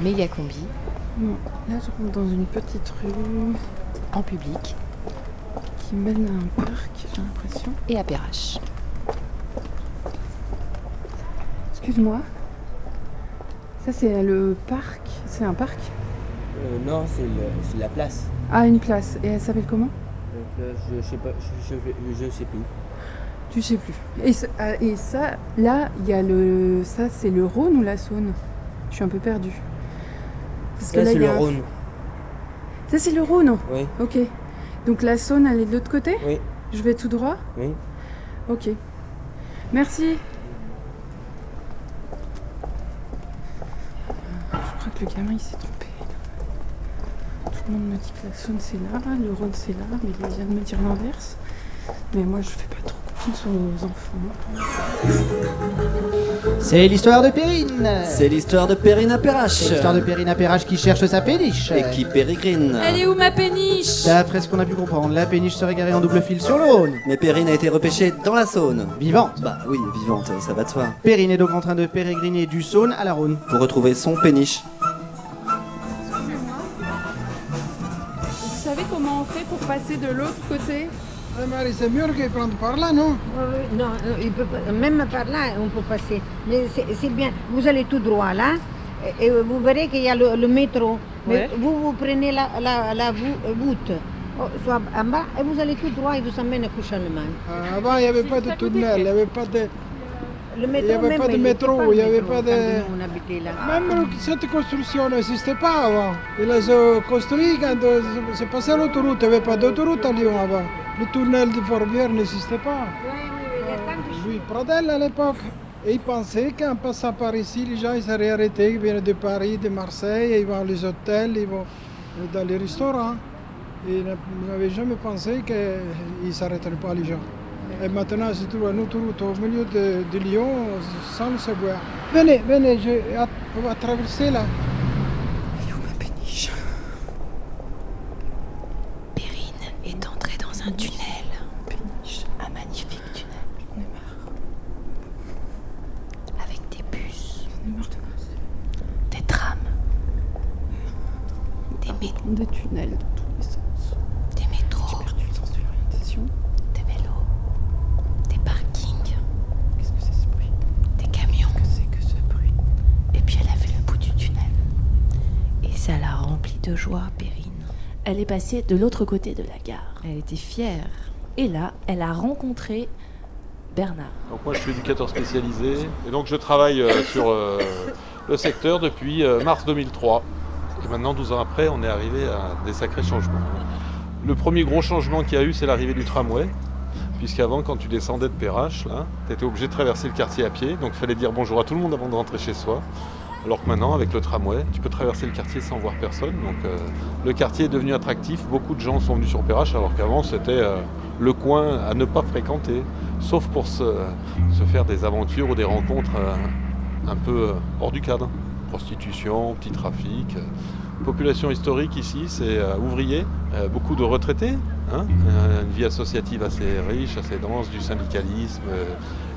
Méga combi. Là, je rentre dans une petite rue En public. qui mène à un parc, j'ai l'impression. Et à Perrache. Excuse-moi. Ça, c'est le parc. C'est un parc Euh, non, c'est la place. Ah, une place. Et elle s'appelle comment place, je sais pas, je, je, je sais plus. Tu sais plus. Et, ça- ah, et ça, là, il y a le. Ça, c'est le Rhône ou la Saône? Je suis un peu perdue. Parce Là, c'est le un- Rhône. Ça, c'est le Rhône Oui. Ok. Donc la Saône, elle est de l'autre côté Oui. Je vais tout droit Oui. Ok. Merci. Je crois que le gamin, il s'est trompé. Tout le monde me dit que la Saône, c'est là, le Rhône, c'est là, mais il vient de me dire l'inverse. Mais moi, je fais pas trop confiance aux enfants. C'est l'histoire de Perrine. C'est l'histoire de Perrine à Perrache. C'est l'histoire de Perrine à Perrache qui cherche sa péniche. Et qui pérégrine. Elle est où ma péniche? D'après ce qu'on a pu comprendre, la péniche serait garée en double fil sur le Rhône. Mais Perrine a été repêchée dans la Saône. Vivante. Bah oui, vivante, ça va de soi. Perrine est donc en train de pérégriner du Saône à la Rhône. Pour retrouver son péniche. Vous savez comment on fait pour passer de l'autre côté? Marie, c'est mieux qu'ils prennent par là, non Non, il peut pas- même par là, on peut passer. Mais c'est bien. Vous allez tout droit là, et, vous verrez qu'il y a le, le métro. Mais Ouais. vous, vous prenez la, la, la voûte, oh, soit en bas, et vous allez tout droit et vous emmène à Couche-Allemagne. Ah, Avant, il n'y avait pas de tunnel, il n'y avait pas de... Le Il métro, n'y avait pas de il métro, il n'y avait pas de... nous, on habitait là. Même cette construction n'existait pas avant. Ils les ont construits quand c'est passé l'autoroute. Il n'y avait pas d'autoroute à Lyon avant. Le tunnel du Fourvière n'existait pas. Oui, Pradel à l'époque. Et ils pensaient qu'en passant par ici, les gens ils seraient arrêtés, ils viennent de Paris, de Marseille, ils vont aux hôtels, ils vont dans les restaurants. Et ils n'avaient jamais pensé qu'ils ne s'arrêteraient pas les gens. Et maintenant, c'est trouve une autoroute au milieu de, de Lyon sans le savoir. Venez, venez, je, on va traverser là. Perrine est entrée dans un tunnel. Un magnifique tunnel. Avec des bus. Des trams. Des métros. Des tunnels dans tous les sens. Des métros. J'ai perdu le sens de l'orientation. Des vélos. Des parkings. Qu'est-ce que c'est ce bruit Des camions. Que c'est que ce bruit Et puis elle a vu le bout du tunnel. Et ça l'a remplie de joie, Perrine. Elle est passée de l'autre côté de la gare. Elle était fière. Et là, elle a rencontré Bernard. Donc moi je suis éducateur spécialisé et donc je travaille euh, sur euh, le secteur depuis euh, mars 2003. Et maintenant 12 ans après on est arrivé à des sacrés changements. Le premier gros changement qu'il y a eu c'est l'arrivée du tramway. Puisqu'avant quand tu descendais de Perrache, là, tu étais obligé de traverser le quartier à pied, donc il fallait dire bonjour à tout le monde avant de rentrer chez soi. Alors que maintenant, avec le tramway, tu peux traverser le quartier sans voir personne. Donc euh, le quartier est devenu attractif. Beaucoup de gens sont venus sur Perrache, alors qu'avant c'était euh, le coin à ne pas fréquenter, sauf pour se, faire des aventures ou des rencontres euh, un peu hors du cadre. Prostitution, petit trafic. Population historique ici, c'est ouvrier, euh, beaucoup de retraités, hein, une vie associative assez riche, assez dense, du syndicalisme.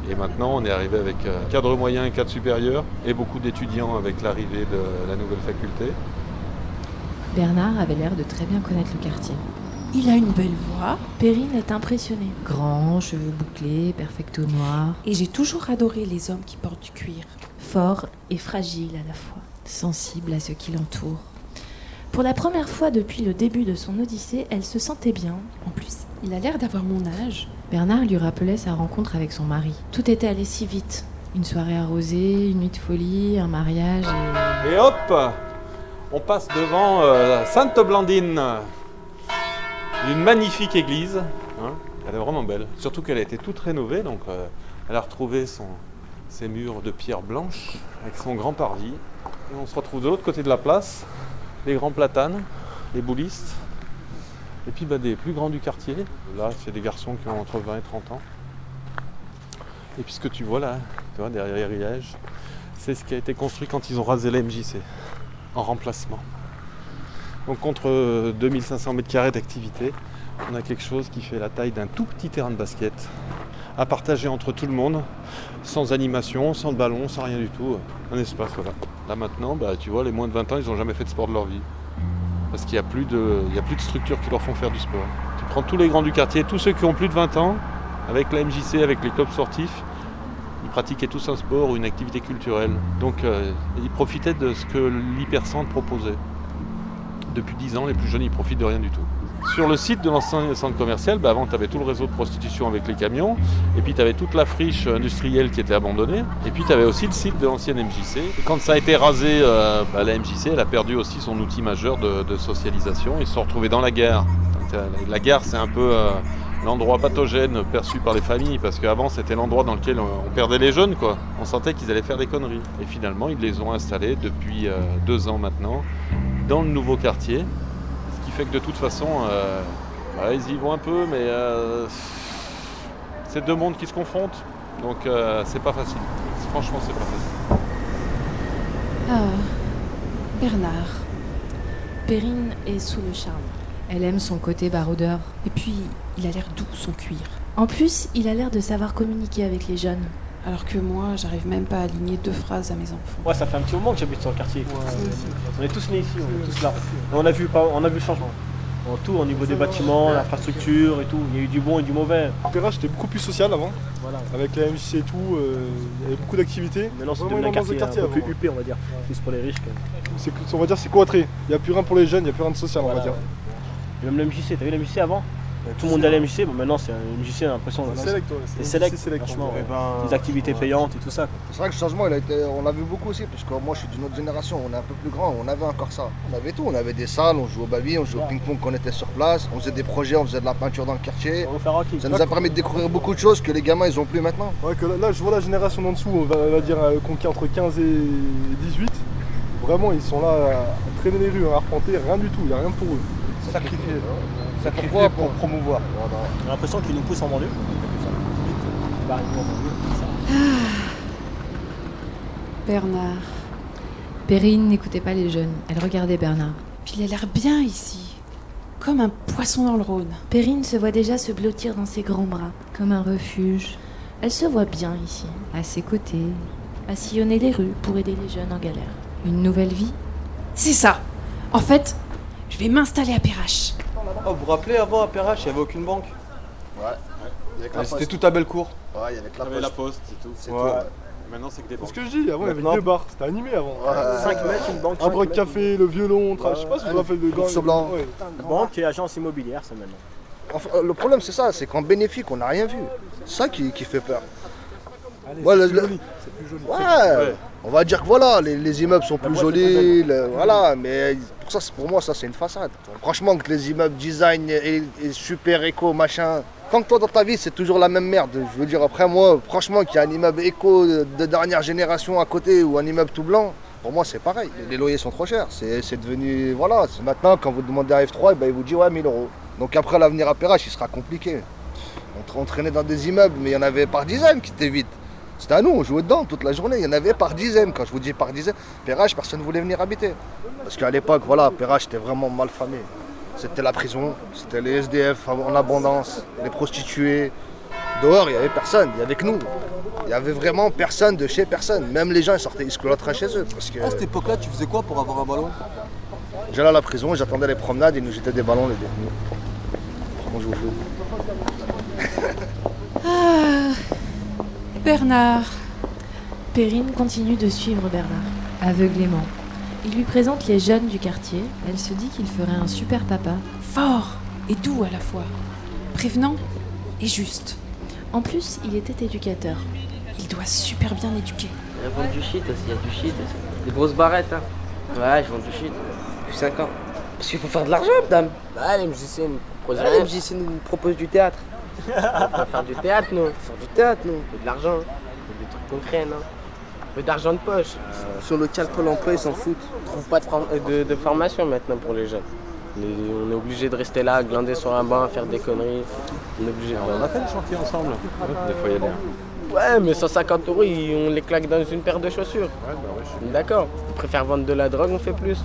Et maintenant, on est arrivé avec euh, cadre moyen et cadre supérieur, et beaucoup d'étudiants avec l'arrivée de la nouvelle faculté. Bernard avait l'air de très bien connaître le quartier. Il a une belle voix. Perrine est impressionnée. Grand, cheveux bouclés, perfecto noir, Et j'ai toujours adoré les hommes qui portent du cuir. Fort et fragile à la fois. sensible à ce qui l'entoure. Pour la première fois depuis le début de son odyssée, elle se sentait bien. En plus, il a l'air d'avoir mon âge. Bernard lui rappelait sa rencontre avec son mari. Tout était allé si vite. Une soirée arrosée, une nuit de folie, un mariage et... Et hop On passe devant euh, Sainte Blandine. Une magnifique église. hein. Elle est vraiment belle. Surtout qu'elle a été toute rénovée, donc euh, elle a retrouvé son, ses murs de pierre blanche avec son grand parvis. Et on se retrouve de l'autre côté de la place, les grands platanes, les boulistes. Et puis bah, des plus grands du quartier. Là, c'est des garçons qui ont entre 20 et 30 ans. Et puis ce que tu vois là, tu vois, derrière les c'est ce qui a été construit quand ils ont rasé la MJC, en remplacement. Donc contre euh, 2500 m2 d'activité, on a quelque chose qui fait la taille d'un tout petit terrain de basket, à partager entre tout le monde, sans animation, sans ballon, sans rien du tout. Un espace. Là maintenant, bah, tu vois, les moins de 20 ans, ils n'ont jamais fait de sport de leur vie. Parce qu'il n'y a, plus de- de structures qui leur font faire du sport. Tu prends tous les grands du quartier, tous ceux qui ont plus de 20 ans, avec la MJC, avec les clubs sportifs, ils pratiquaient tous un sport ou une activité culturelle. Donc euh, ils profitaient de ce que l'hypercentre proposait. depuis 10 ans, les plus jeunes, ils profitent de rien du tout. Sur le site de l'ancien centre commercial, bah, avant, tu avais tout le réseau de prostitution avec les camions, et puis tu avais toute la friche industrielle qui était abandonnée, et puis tu avais aussi le site de l'ancienne MJC. Quand ça a été rasé, euh, bah, la MJC, a perdu aussi son outil majeur de, socialisation. Ils se sont retrouvés dans la gare. Euh, La gare, c'est un peu euh, l'endroit pathogène perçu par les familles, parce qu'avant, c'était l'endroit dans lequel on, perdait les jeunes. Quoi. On sentait qu'ils allaient faire des conneries. Et finalement, ils les ont installés depuis deux ans maintenant, dans le nouveau quartier. Fait que de toute façon, euh, ouais, ils y vont un peu, mais euh, c'est deux mondes qui se confrontent. Donc euh, c'est pas facile. Franchement, c'est pas facile. Ah, Bernard. Perrine est sous le charme. Elle aime son côté baroudeur. Et puis, il a l'air doux, son cuir. En plus, il a l'air de savoir communiquer avec les jeunes. Alors que moi, j'arrive même pas à aligner deux phrases à mes enfants. Ouais, ça fait un petit moment que j'habite sur le quartier. On est tous nés ici, on est tous là. Et on a vu, pas- on a vu le changement. En tout, au niveau des bâtiments, l'infrastructure et tout. Il y a eu du bon et du mauvais. Perrache était beaucoup plus social avant. Voilà. Avec la MJC et tout, euh, il y avait beaucoup d'activités. Maintenant, c'est devenu un quartier, de un peu plus huppé, on va dire. Plus pour les riches. que- C'est, on va dire c'est cloîtré. Il n'y a plus rien pour les jeunes, il n'y a plus rien de social, on va dire. Et Même la MJC, t'as vu la MJC avant? Tout le monde allait à la MJC, bon maintenant c'est une MJC, j'ai l'impression. C'est select, ouais, C'est select, franchement. ouais. Ben, Des activités payantes et tout ça. C'est vrai que le changement, il a été, on l'a vu beaucoup aussi, parce que moi je suis d'une autre génération, on est un peu plus grand, on avait encore ça. On avait tout, on avait des salles, on jouait au baby, on jouait au ping-pong quand on était sur place, on faisait des projets, on faisait de la peinture dans le quartier. Ça nous a permis de découvrir beaucoup de choses que les gamins ils ont plus maintenant. Ouais, que là, là, je vois la génération d'en dessous, on va, on va dire euh, qu'on entre 15 et 18. Vraiment, ils sont là à traîner les rues, à arpenter, rien du tout, il n'y a rien pour eux. Sacrifié. Sacrifié Pourquoi pour promouvoir. J'ai l'impression qu'ils nous poussent en banlieue. Bah, en banlieue, c'est ça. Bernard. Perrine n'écoutait pas les jeunes, elle regardait Bernard. Puis il a l'air bien ici. Comme un poisson dans le Rhône. Perrine se voit déjà se blottir dans ses grands bras. Comme un refuge. Elle se voit bien ici. À ses côtés. À sillonner les rues pour aider les jeunes en galère. Une nouvelle vie? C'est ça. En fait, je vais m'installer à Perrache. Oh, vous vous rappelez avant à Perrache, il n'y avait aucune banque Ouais. Ouais, C'était poste. tout à Bellecour. Ouais, il y avait que la T'avais la poste. poste, c'est tout. C'est Ouais. tout, ouais. Maintenant, c'est que des C'est banques. ce que je dis, avant il y avait deux bars, c'était animé avant. Ouais. 5 mètres, une banque. Un broc café, le violon, je sais pas si vous vous rappelez de Course blanc. Ouais. une Banque et agence immobilière, c'est maintenant. Enfin, euh, le problème c'est ça, c'est qu'en bénéfique on n'a rien vu. C'est ça qui, qui fait peur. Allez, Ouais, c'est le- plus le- joli, c'est plus joli. Ouais, Ouais. on va dire que voilà, les, les immeubles sont plus jolis, le- voilà, mais ça, pour moi ça c'est une façade. Franchement que les immeubles design et, super éco, machin, que toi dans ta vie c'est toujours la même merde. Je veux dire après moi, franchement qu'il y a un immeuble éco de, de dernière génération à côté ou un immeuble tout blanc, pour moi c'est pareil. Les loyers sont trop chers, c'est devenu, voilà, maintenant quand vous demandez un F3, eh ben, il vous dit ouais 1000 euros. Donc après l'avenir à Perrache il sera compliqué. On traînait dans des immeubles, mais il y en avait par dizaines qui étaient vides. C'était à nous, on jouait dedans toute la journée. Il y en avait par dizaines. Quand je vous dis par dizaines, Perrache, personne ne voulait venir habiter. Parce qu'à l'époque, voilà, Perrache était vraiment mal famé. C'était la prison, c'était les SDF en abondance, les prostituées. Dehors, il n'y avait personne, il y avait que nous. Il n'y avait vraiment personne de chez personne. Même les gens, ils sortaient, ils se cloîtraient chez eux. Parce que À cette époque-là, tu faisais quoi pour avoir un ballon? J'allais à la prison, j'attendais les promenades, ils nous jetaient des ballons, les détenus. Joue au foot. Ah, Bernard. Perrine continue de suivre Bernard. Aveuglément. Il lui présente les jeunes du quartier. Elle se dit qu'il ferait un super papa. Fort et doux à la fois. Prévenant et juste. En plus, il était éducateur. Il doit super bien éduquer. Ils vendent du shit aussi, il y a du shit aussi. Des grosses barrettes, hein. Ouais, je vends du shit. Depuis 5 ans. Parce qu'il faut faire de l'argent, madame. Bah, musiciens nous proposent du théâtre. On va faire du théâtre, nous. On va faire du théâtre, nous. On veut de l'argent. On veut des trucs concrets, non On veut d'argent de poche. Sur le cal Pôle emploi, ils s'en foutent. On trouve pas de, form- euh, de- de formation maintenant pour les jeunes. On est, on est obligé de rester là, glander sur un banc, faire des conneries. On est obligé de On a fait le chantier ensemble. Des fois, il y a l'air. Ouais, mais 150 euros, on les claque dans une paire de chaussures. D'accord. On préfère vendre de la drogue, on fait plus.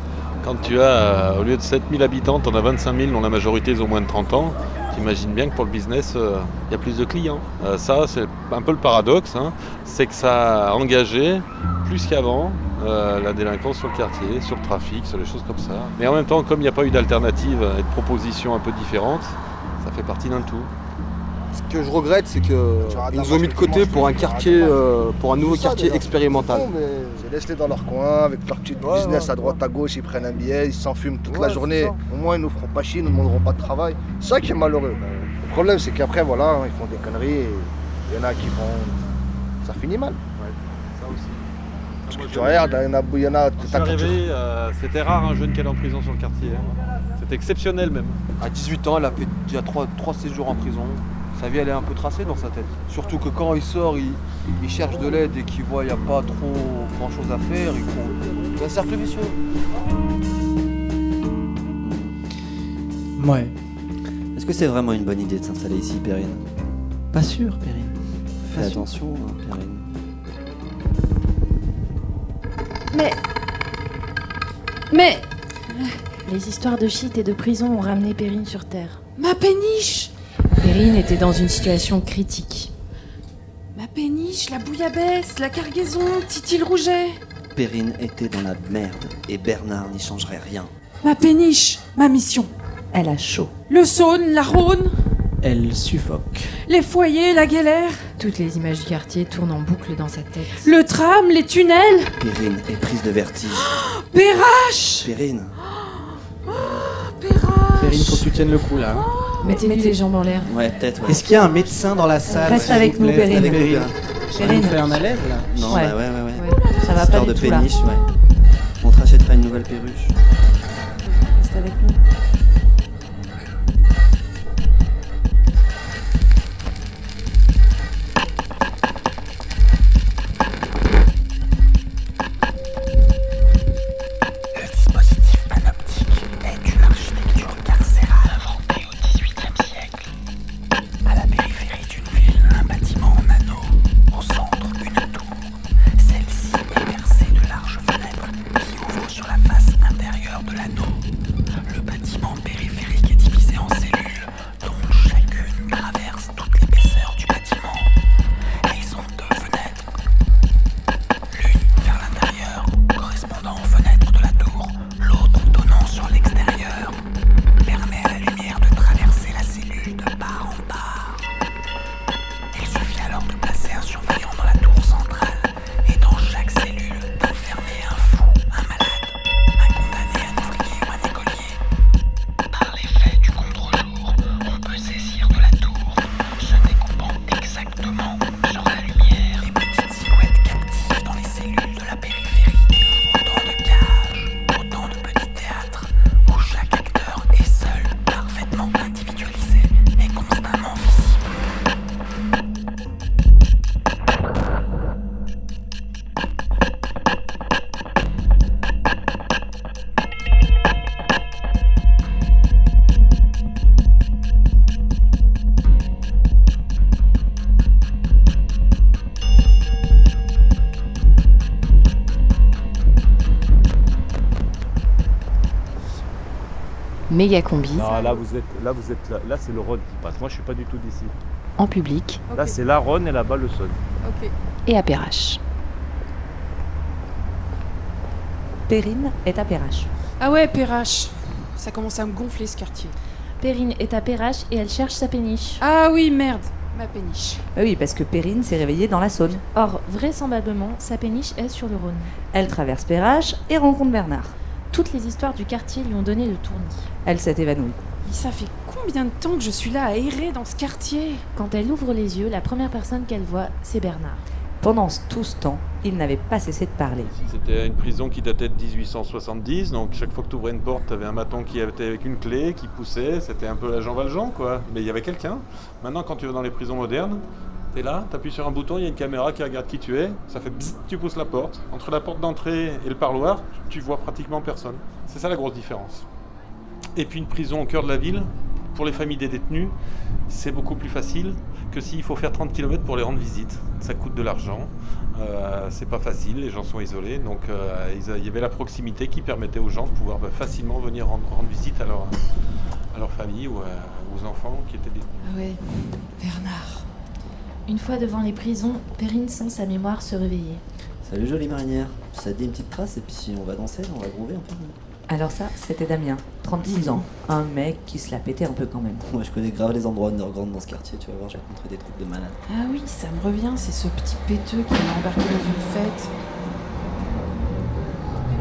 Quand tu as, euh, au lieu de 7000 habitants, tu en as 25 000 dont la majorité ils ont moins de 30 ans, t'imagines bien que pour le business, euh, il y a plus de clients. Euh, ça, c'est un peu le paradoxe, hein, c'est que ça a engagé plus qu'avant euh, la délinquance sur le quartier, sur le trafic, sur les choses comme ça. Mais en même temps, comme il n'y a pas eu d'alternative et de propositions un peu différentes, ça fait partie d'un tout. Ce que je regrette, c'est qu'ils nous ont mis de côté pour un quartier, euh, pour un nouveau quartier déjà. expérimental. C'est laisse-les dans leur coin, avec leur petit business à droite à gauche, ils prennent un billet, ils s'enfument toute Ouais, la journée. Au moins, ils nous feront pas chier, ils nous demanderont pas de travail. C'est ça qui est malheureux. Le problème, c'est qu'après, voilà, ils font des conneries et il y en a qui vont. Ça finit mal. Ça aussi. Parce que tu regardes, il y en a. Il y en a Je suis t'as- arrivé, euh, c'était rare un jeune qui allait en prison sur le quartier. hein. C'était exceptionnel même. À 18 ans, elle a fait déjà 3, séjours en prison. Sa vie, elle est un peu tracée dans sa tête. Surtout que quand il sort, il, il cherche de l'aide et qu'il voit qu'il n'y a pas trop grand chose à faire, il. C'est un cercle vicieux. Ouais. Est-ce que c'est vraiment une bonne idée de s'installer ici, Perrine? Pas sûr, Perrine. Fais Pas attention, hein, Perrine. Mais. Mais. Les histoires de shit et de prison ont ramené Perrine sur Terre. Ma péniche Perrine était dans une situation critique. Ma péniche, la bouillabaisse, la cargaison, Titi le rouget Perrine était dans la merde et Bernard n'y changerait rien. Ma péniche, ma mission. Elle a chaud. Le Saône, la Rhône, Elle suffoque. les foyers, la galère, Toutes les images du quartier tournent en boucle dans sa tête. le tram, les tunnels, Perrine est prise de vertige. Perrache Perrine, Perrine, faut que tu tiennes le coup là. Mettez-lui les jambes en l'air. ouais, peut-être. ouais. Est-ce qu'il y a un médecin dans la salle Reste avec nous, Perrine. Avec nous, Perrine. là. Nous fait un à l'aise là Non, Ouais. bah ouais, ouais, ouais. Ça va Histoire pas de du tout là. péniche, ouais. On te rachètera une nouvelle perruche. Reste avec nous. Méga combi, Non, là vous êtes là, vous êtes là, là c'est le Rhône qui passe. Moi je suis pas du tout d'ici. en public Là c'est la Rhône et là-bas le Saône. Et à Perrache. Perrine est à Perrache. Ah ouais, Perrache. Ça commence à me gonfler ce quartier. Perrine est à Perrache et elle cherche sa péniche. Ah oui, merde, ma péniche. Ah oui, parce que Perrine s'est réveillée dans la Saône. Or, vraisemblablement, sa péniche est sur le Rhône. Elle traverse Perrache et rencontre Bernard. Toutes les histoires du quartier lui ont donné le tournis. Elle s'est évanouie. Ça fait combien de temps que je suis là à errer dans ce quartier? Quand elle ouvre les yeux, la première personne qu'elle voit, c'est Bernard. Pendant tout ce temps, il n'avait pas cessé de parler. C'était une prison qui datait de 1870, donc chaque fois que tu ouvrais une porte, tu avais un maton qui était avec une clé, qui poussait, c'était un peu la Jean Valjean, quoi. Mais il y avait quelqu'un. Maintenant, quand tu vas dans les prisons modernes, tu es là, tu appuies sur un bouton, il y a une caméra qui regarde qui tu es, ça fait bzzz, tu pousses la porte. Entre la porte d'entrée et le parloir, tu vois pratiquement personne. C'est ça la grosse différence. Et puis une prison au cœur de la ville, pour les familles des détenus, c'est beaucoup plus facile que s'il faut faire 30 km pour les rendre visite. Ça coûte de l'argent, euh, c'est pas facile, les gens sont isolés, donc euh, il y avait la proximité qui permettait aux gens de pouvoir bah, facilement venir rendre, visite à leur, famille ou à- aux enfants qui étaient détenus. Ah ouais, Bernard. Une fois devant les prisons, Perrine sent sa mémoire se réveiller. Salut jolie marinière. Ça te dit une petite trace et puis on va danser, on va groover un peu. Alors ça, c'était Damien, 36 ans. Un mec qui se la pétait un peu quand même. Moi, je connais grave les endroits underground dans ce quartier, tu vas voir, j'ai rencontré des trucs de malade. Ah oui, ça me revient, c'est ce petit péteux qui m'a embarqué dans une fête.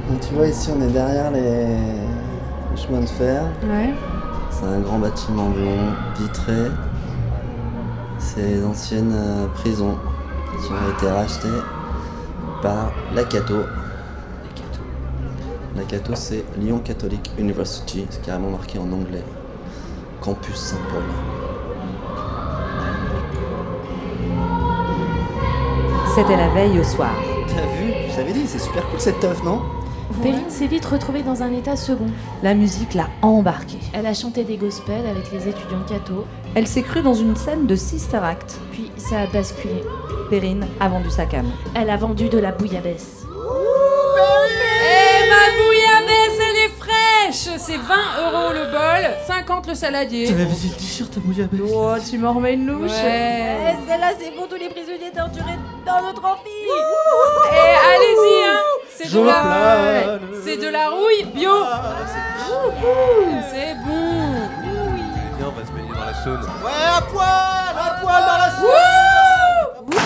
Donc, tu vois, ici, on est derrière les, les chemins de fer. Ouais. C'est un grand bâtiment blond, vitré. C'est les anciennes euh, prisons qui ont été rachetées par la Cato. La Cato, c'est Lyon Catholic University, c'est carrément marqué en anglais. Campus Saint-Paul. C'était la veille au soir. T'as vu? Je t'avais dit, c'est super cool cette teuf, non? Perrine s'est vite retrouvée dans un état second. La musique l'a embarquée. Elle a chanté des gospels avec les étudiants catho. Elle s'est crue dans une scène de Sister Act. Puis ça a basculé. Perrine a vendu sa cam. Elle a vendu de la bouillabaisse. Eh ma bouillabaisse, elle est fraîche C'est 20 euros le bol, 50 le saladier. T'avais vu le t-shirt à bouillabaisse Oh, tu m'en remets une louche Ouais. Celle-là, c'est pour tous les prisonniers torturés dans notre amphi. Eh, allez-y, hein C'est de la... plane. C'est de la rouille bio C'est bon on va se baigner dans la Saône. Ouais, à poil À poil dans la Saône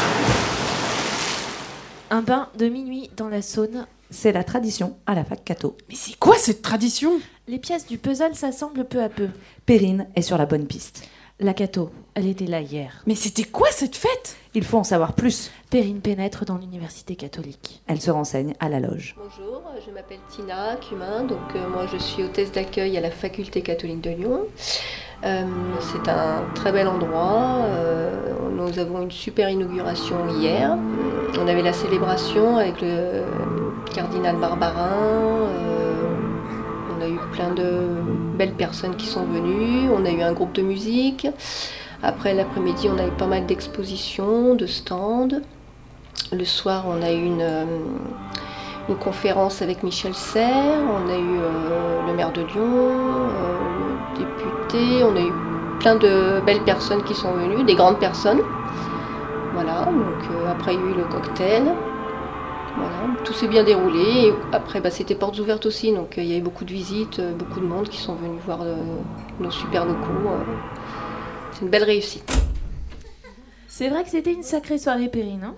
Un bain de minuit dans la Saône. C'est la tradition à la fac Cato. Mais c'est quoi cette tradition? Les pièces du puzzle s'assemblent peu à peu. Perrine est sur la bonne piste. La Cato, elle était là hier. Mais c'était quoi cette fête? Il faut en savoir plus. Perrine pénètre dans l'université catholique. Elle se renseigne à la loge. Bonjour, je m'appelle Tina Cumin, donc euh, moi je suis hôtesse d'accueil à la faculté catholique de Lyon. Euh, c'est un très bel endroit, euh, nous avons une super inauguration hier. On avait la célébration avec le cardinal Barbarin, euh, on a eu plein de belles personnes qui sont venues, on a eu un groupe de musique. Après l'après-midi, on a eu pas mal d'expositions, de stands. Le soir, on a eu une, euh, conférence avec Michel Serres, on a eu euh, le maire de Lyon, euh, le député, on a eu plein de belles personnes qui sont venues, des grandes personnes. Voilà, donc après il y a eu le cocktail. Voilà, tout s'est bien déroulé. Après, bah, c'était portes ouvertes aussi, donc il y avait beaucoup de visites, beaucoup de monde qui sont venus voir nos super locaux. C'est une belle réussite. C'est vrai que c'était une sacrée soirée, Perrine. Hein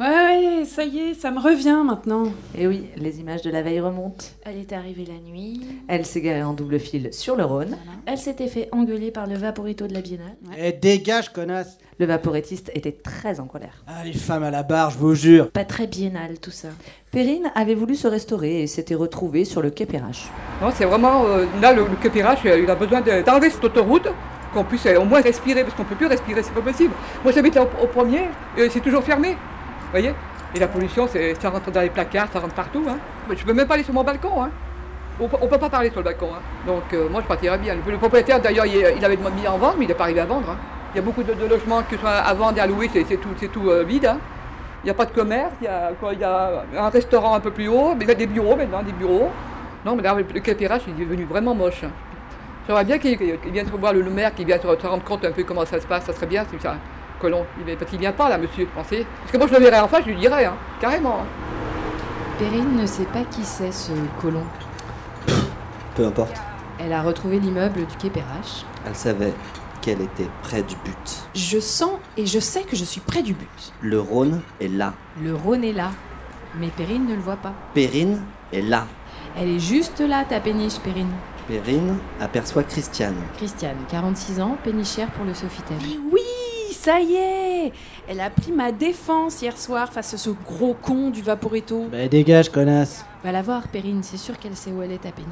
Ouais, ouais, ça y est, ça me revient maintenant. Et oui, les images de la veille remontent. elle était arrivée la nuit. Elle s'est garée en double fil sur le Rhône. Elle s'était fait engueuler par le vaporito de la biennale. Eh, dégage, connasse Le vaporettiste était très en colère. Ah, les femmes à la barre, je vous jure Pas très biennale, tout ça. Perrine avait voulu se restaurer et s'était retrouvée sur le quai Perrache. Non, c'est vraiment. euh, là, le, le Quai-Perrache, euh, il a besoin de- d'enlever cette autoroute, qu'on puisse au moins respirer, parce qu'on peut plus respirer, c'est pas possible. Moi, j'habite au, au premier, euh, c'est toujours fermé. Vous voyez Et la pollution, ça rentre dans les placards, ça rentre partout. Hein. Je peux même pas aller sur mon balcon. Hein. On, on peut pas parler sur le balcon. Hein. Donc, euh, moi, je partirais bien. Le, propriétaire, d'ailleurs, il, avait mis en vente, mais il n'est pas arrivé à vendre. hein. Il y a beaucoup de, logements qui sont à vendre et à louer, c'est tout, euh, vide. hein. Il n'y a pas de commerce, il y, a, quoi, il y a un restaurant un peu plus haut, mais il y a des bureaux maintenant, des bureaux. Non, mais là, le il est devenu vraiment moche. J'aimerais bien qu'il qu'il vienne voir le, le maire, qu'il vienne se se rendre compte un peu comment ça se passe, ça serait bien, c'est ça. Colomb, il parce qu'il vient pas là, monsieur, pensez? Parce que moi, je le verrais en face, je lui dirais, hein, carrément. hein. Perrine ne sait pas qui c'est ce colon. Peu importe. Elle a retrouvé l'immeuble du quai Perrache. Elle savait qu'elle était près du but. Je sens et je sais que je suis près du but. Le Rhône est là. Le Rhône est là. Mais Perrine ne le voit pas. Perrine est là. Elle est juste là, ta péniche, Perrine. Perrine aperçoit Christiane. Christiane, 46 ans, pénichère pour le Sofitel. Mais oui, ça y est Elle a pris ma défense hier soir face à ce gros con du Vaporetto. Bah, dégage, connasse Va la voir, Perrine, c'est sûr qu'elle sait où elle est, ta péniche.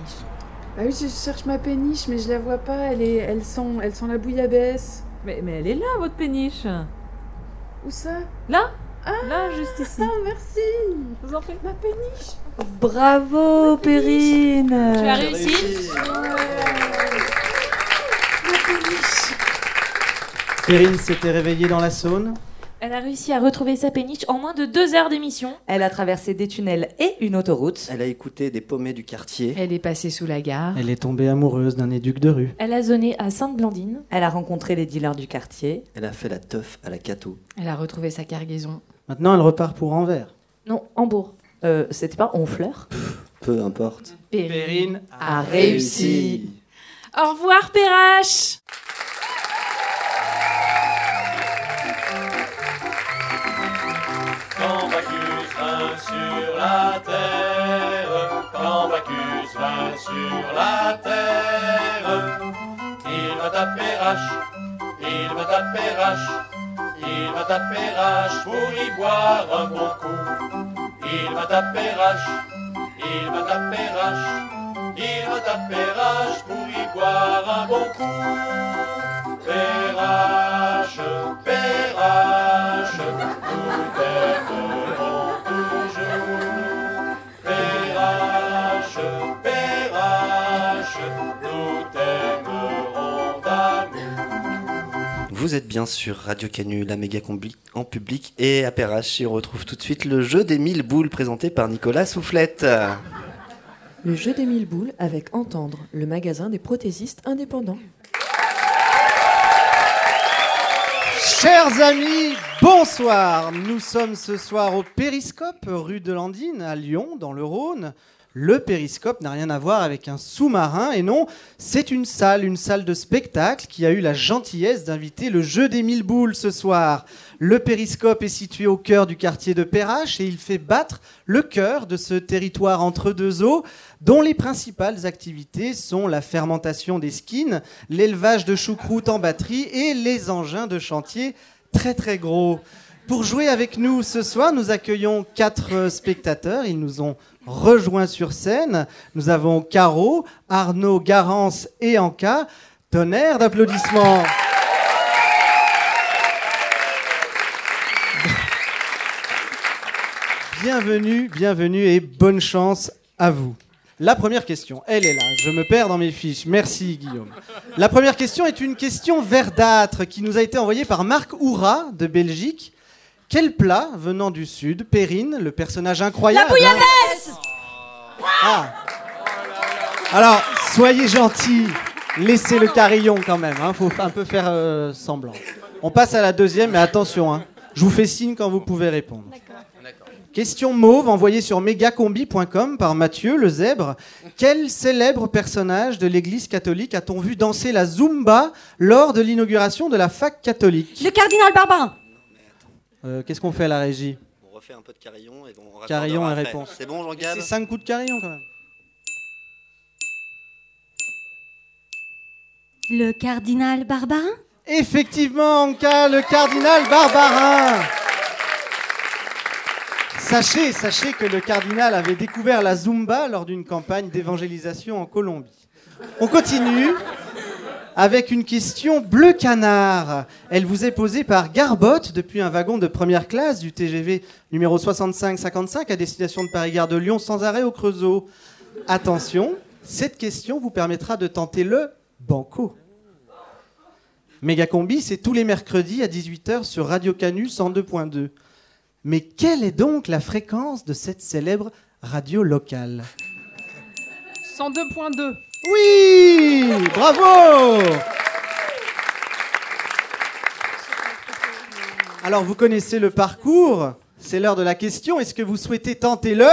Bah oui, je cherche ma péniche, mais je la vois pas. Elle, est, elle, sent, elle sent la bouillabaisse. Mais, mais elle est là, votre péniche. Où ça? Là? Ah Là, juste ici. Ah, merci Je vous en prie. Ma péniche Bravo, Perrine Tu as réussi Perrine s'était réveillée dans la Saône. Elle a réussi à retrouver sa péniche en moins de deux heures d'émission. Elle a traversé des tunnels et une autoroute. Elle a écouté des paumés du quartier. Elle est passée sous la gare. Elle est tombée amoureuse d'un éduc de rue. Elle a zoné à Sainte-Blandine. Elle a rencontré les dealers du quartier. Elle a fait la teuf à la Cato. Elle a retrouvé sa cargaison. Maintenant, elle repart pour Anvers. Non, Hambourg. Euh, C'était pas Honfleur Peu importe. Perrine a réussi. Au revoir, Perrache Quand Bacchus vint sur la terre, quand Bacchus vint sur la terre, il va taper Rache, il va taper Rache, il va taper Rache pour y boire un bon coup. Il va taper Rache, il va taper Rache, il va taper Rache pour y boire un bon coup. Perrache, Perrache, nous t'aimerons Vous êtes bien sur Radio Canu, la méga combi en public et à Perrache. Et on retrouve tout de suite le jeu des mille boules présenté par Nicolas Soufflette. Le jeu des mille boules avec Entendre, le magasin des prothésistes indépendants. Chers amis, bonsoir. Nous sommes ce soir au Périscope, rue de Landine, à Lyon, dans le Rhône. Le Périscope n'a rien à voir avec un sous-marin, et non, c'est une salle, une salle de spectacle qui a eu la gentillesse d'inviter le jeu des mille boules ce soir. Le Périscope est situé au cœur du quartier de Perrache et il fait battre le cœur de ce territoire entre deux eaux, dont les principales activités sont la fermentation des skins, l'élevage de choucroute en batterie et les engins de chantier très très gros. Pour jouer avec nous ce soir, nous accueillons quatre euh, spectateurs. Ils nous ont rejoints sur scène. Nous avons Caro, Arnaud, Garance et Anka. Tonnerre d'applaudissements. Bienvenue, bienvenue et bonne chance à vous. La première question, elle est là. Je me perds dans mes fiches. Merci Guillaume. La première question est une question verdâtre qui nous a été envoyée par Marc Oura de Belgique. Quel plat venant du sud, Perrine, le personnage incroyable La bouillabaisse Ah. Alors, soyez gentils. Laissez le carillon quand même. Il faut un peu faire euh, semblant. On passe à la deuxième, mais attention. hein. Je vous fais signe quand vous pouvez répondre. Question mauve envoyée sur megacombi.com par Mathieu le zèbre. Quel célèbre personnage de l'église catholique a-t-on vu danser la zumba lors de l'inauguration de la fac catholique? Le cardinal Barbarin Euh, Qu'est-ce qu'on fait à la régie On refait un peu de carillon et on Carillon et après. réponse. C'est bon, Jean-Gab C'est 5 coups de carillon quand même. Le cardinal Barbarin Effectivement, Anka, le cardinal Barbarin. Sachez, sachez que le cardinal avait découvert la Zumba lors d'une campagne d'évangélisation en Colombie. On continue avec une question bleu canard. Elle vous est posée par Garbotte depuis un wagon de première classe du TGV numéro 6555 à destination de Paris-Gare de Lyon sans arrêt au Creusot. Attention, cette question vous permettra de tenter le banco. Mégacombi, c'est tous les mercredis à 18h sur Radio Canu 102.2. Mais quelle est donc la fréquence de cette célèbre radio locale? 102.2. Oui Bravo. Alors vous connaissez le parcours, c'est l'heure de la question. Est-ce que vous souhaitez tenter le?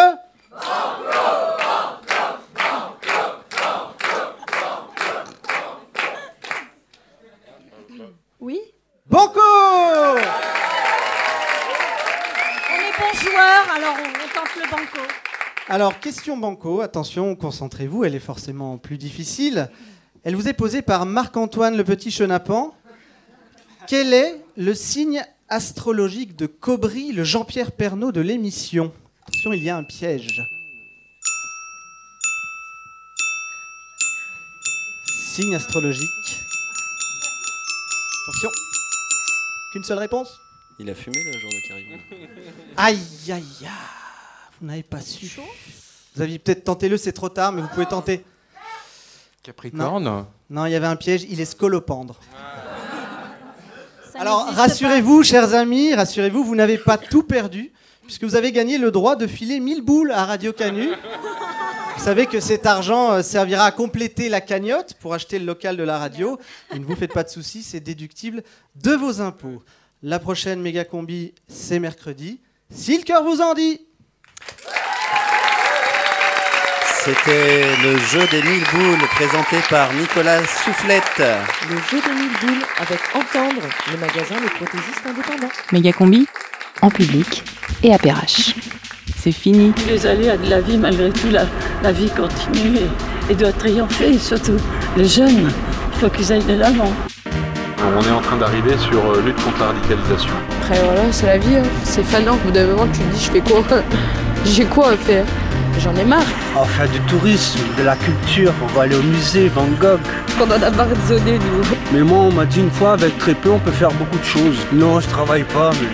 Oui. Banco! On est bons joueurs, alors on, on tente le banco. Alors, question banco, attention, concentrez-vous, elle est forcément plus difficile. Elle vous est posée par Marc-Antoine le petit chenapan. Quel est le signe astrologique de Cobry, le Jean-Pierre Pernaud de l'émission? Attention, il y a un piège. Signe astrologique. Attention. Qu'une seule réponse? Il a fumé le jour de carillon. Aïe, aïe, aïe. Vous n'avez pas su. Vous aviez peut-être tenté le, c'est trop tard, mais vous pouvez tenter. Capricorne Non, Non, il y avait un piège, il est scolopendre. Ça Alors, rassurez-vous, chers amis, rassurez-vous, vous n'avez pas tout perdu, puisque vous avez gagné le droit de filer 1000 boules à Radio Canu. Vous savez que cet argent euh, servira à compléter la cagnotte pour acheter le local de la radio. Et ne vous faites pas de soucis, c'est déductible de vos impôts. La prochaine méga combi, c'est mercredi. Si le cœur vous en dit. C'était le jeu des mille boules présenté par Nicolas Soufflette. Le jeu des mille boules avec Entendre, le magasin des prothésistes indépendants. Mégacombi, en public et à Perrache. C'est fini. Les aléas de la vie, malgré tout, la, la vie continue et, et doit triompher. Et surtout, les jeunes, il faut qu'ils aillent de l'avant. On est en train d'arriver sur euh, lutte contre la radicalisation. Après voilà, c'est la vie, hein. c'est fanant. Au bout d'un moment, tu te dis, je fais quoi? J'ai quoi à faire? J'en ai marre. On va faire du tourisme, de la culture, on va aller au musée Van Gogh. On en a marre de zoner, nous. Mais moi, on m'a dit une fois, avec très peu, on peut faire beaucoup de choses. Non, je travaille pas, mais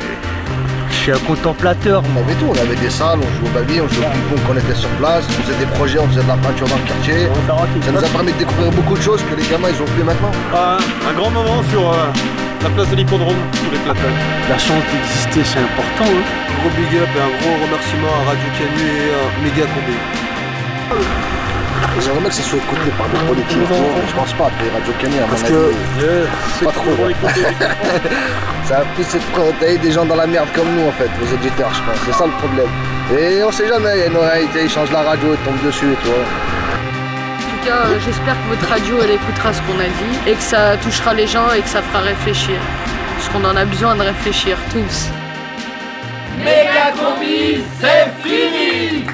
je suis un contemplateur. On avait tout, on avait des salles, on jouait au baby, on jouait au ping-pong quand on était sur place, on faisait des projets, on faisait de la peinture dans le quartier. Ça nous a permis de découvrir beaucoup de choses que les gamins ils ont plus maintenant. Ah, un grand moment sur euh, la place de l'hippodrome, sous les plateaux. La chance d'exister, c'est important. Hein. Gros big up et un gros remerciement à Radio Canu et à Méga Combé. J'aimerais bien que ça soit écouté par des politiques. Je pense pas, des Radio Canu à mon avis. que pas trop. ça va plus être tailler des gens dans la merde comme nous en fait, les auditeurs je pense. C'est ça le problème. Et on sait jamais, il y a une sais, ils changent la radio, ils tombent dessus, tu vois. En tout cas, euh, j'espère que votre radio, elle écoutera ce qu'on a dit et que ça touchera les gens et que ça fera réfléchir. Parce qu'on en a besoin de réfléchir tous. Méga combi, c'est fini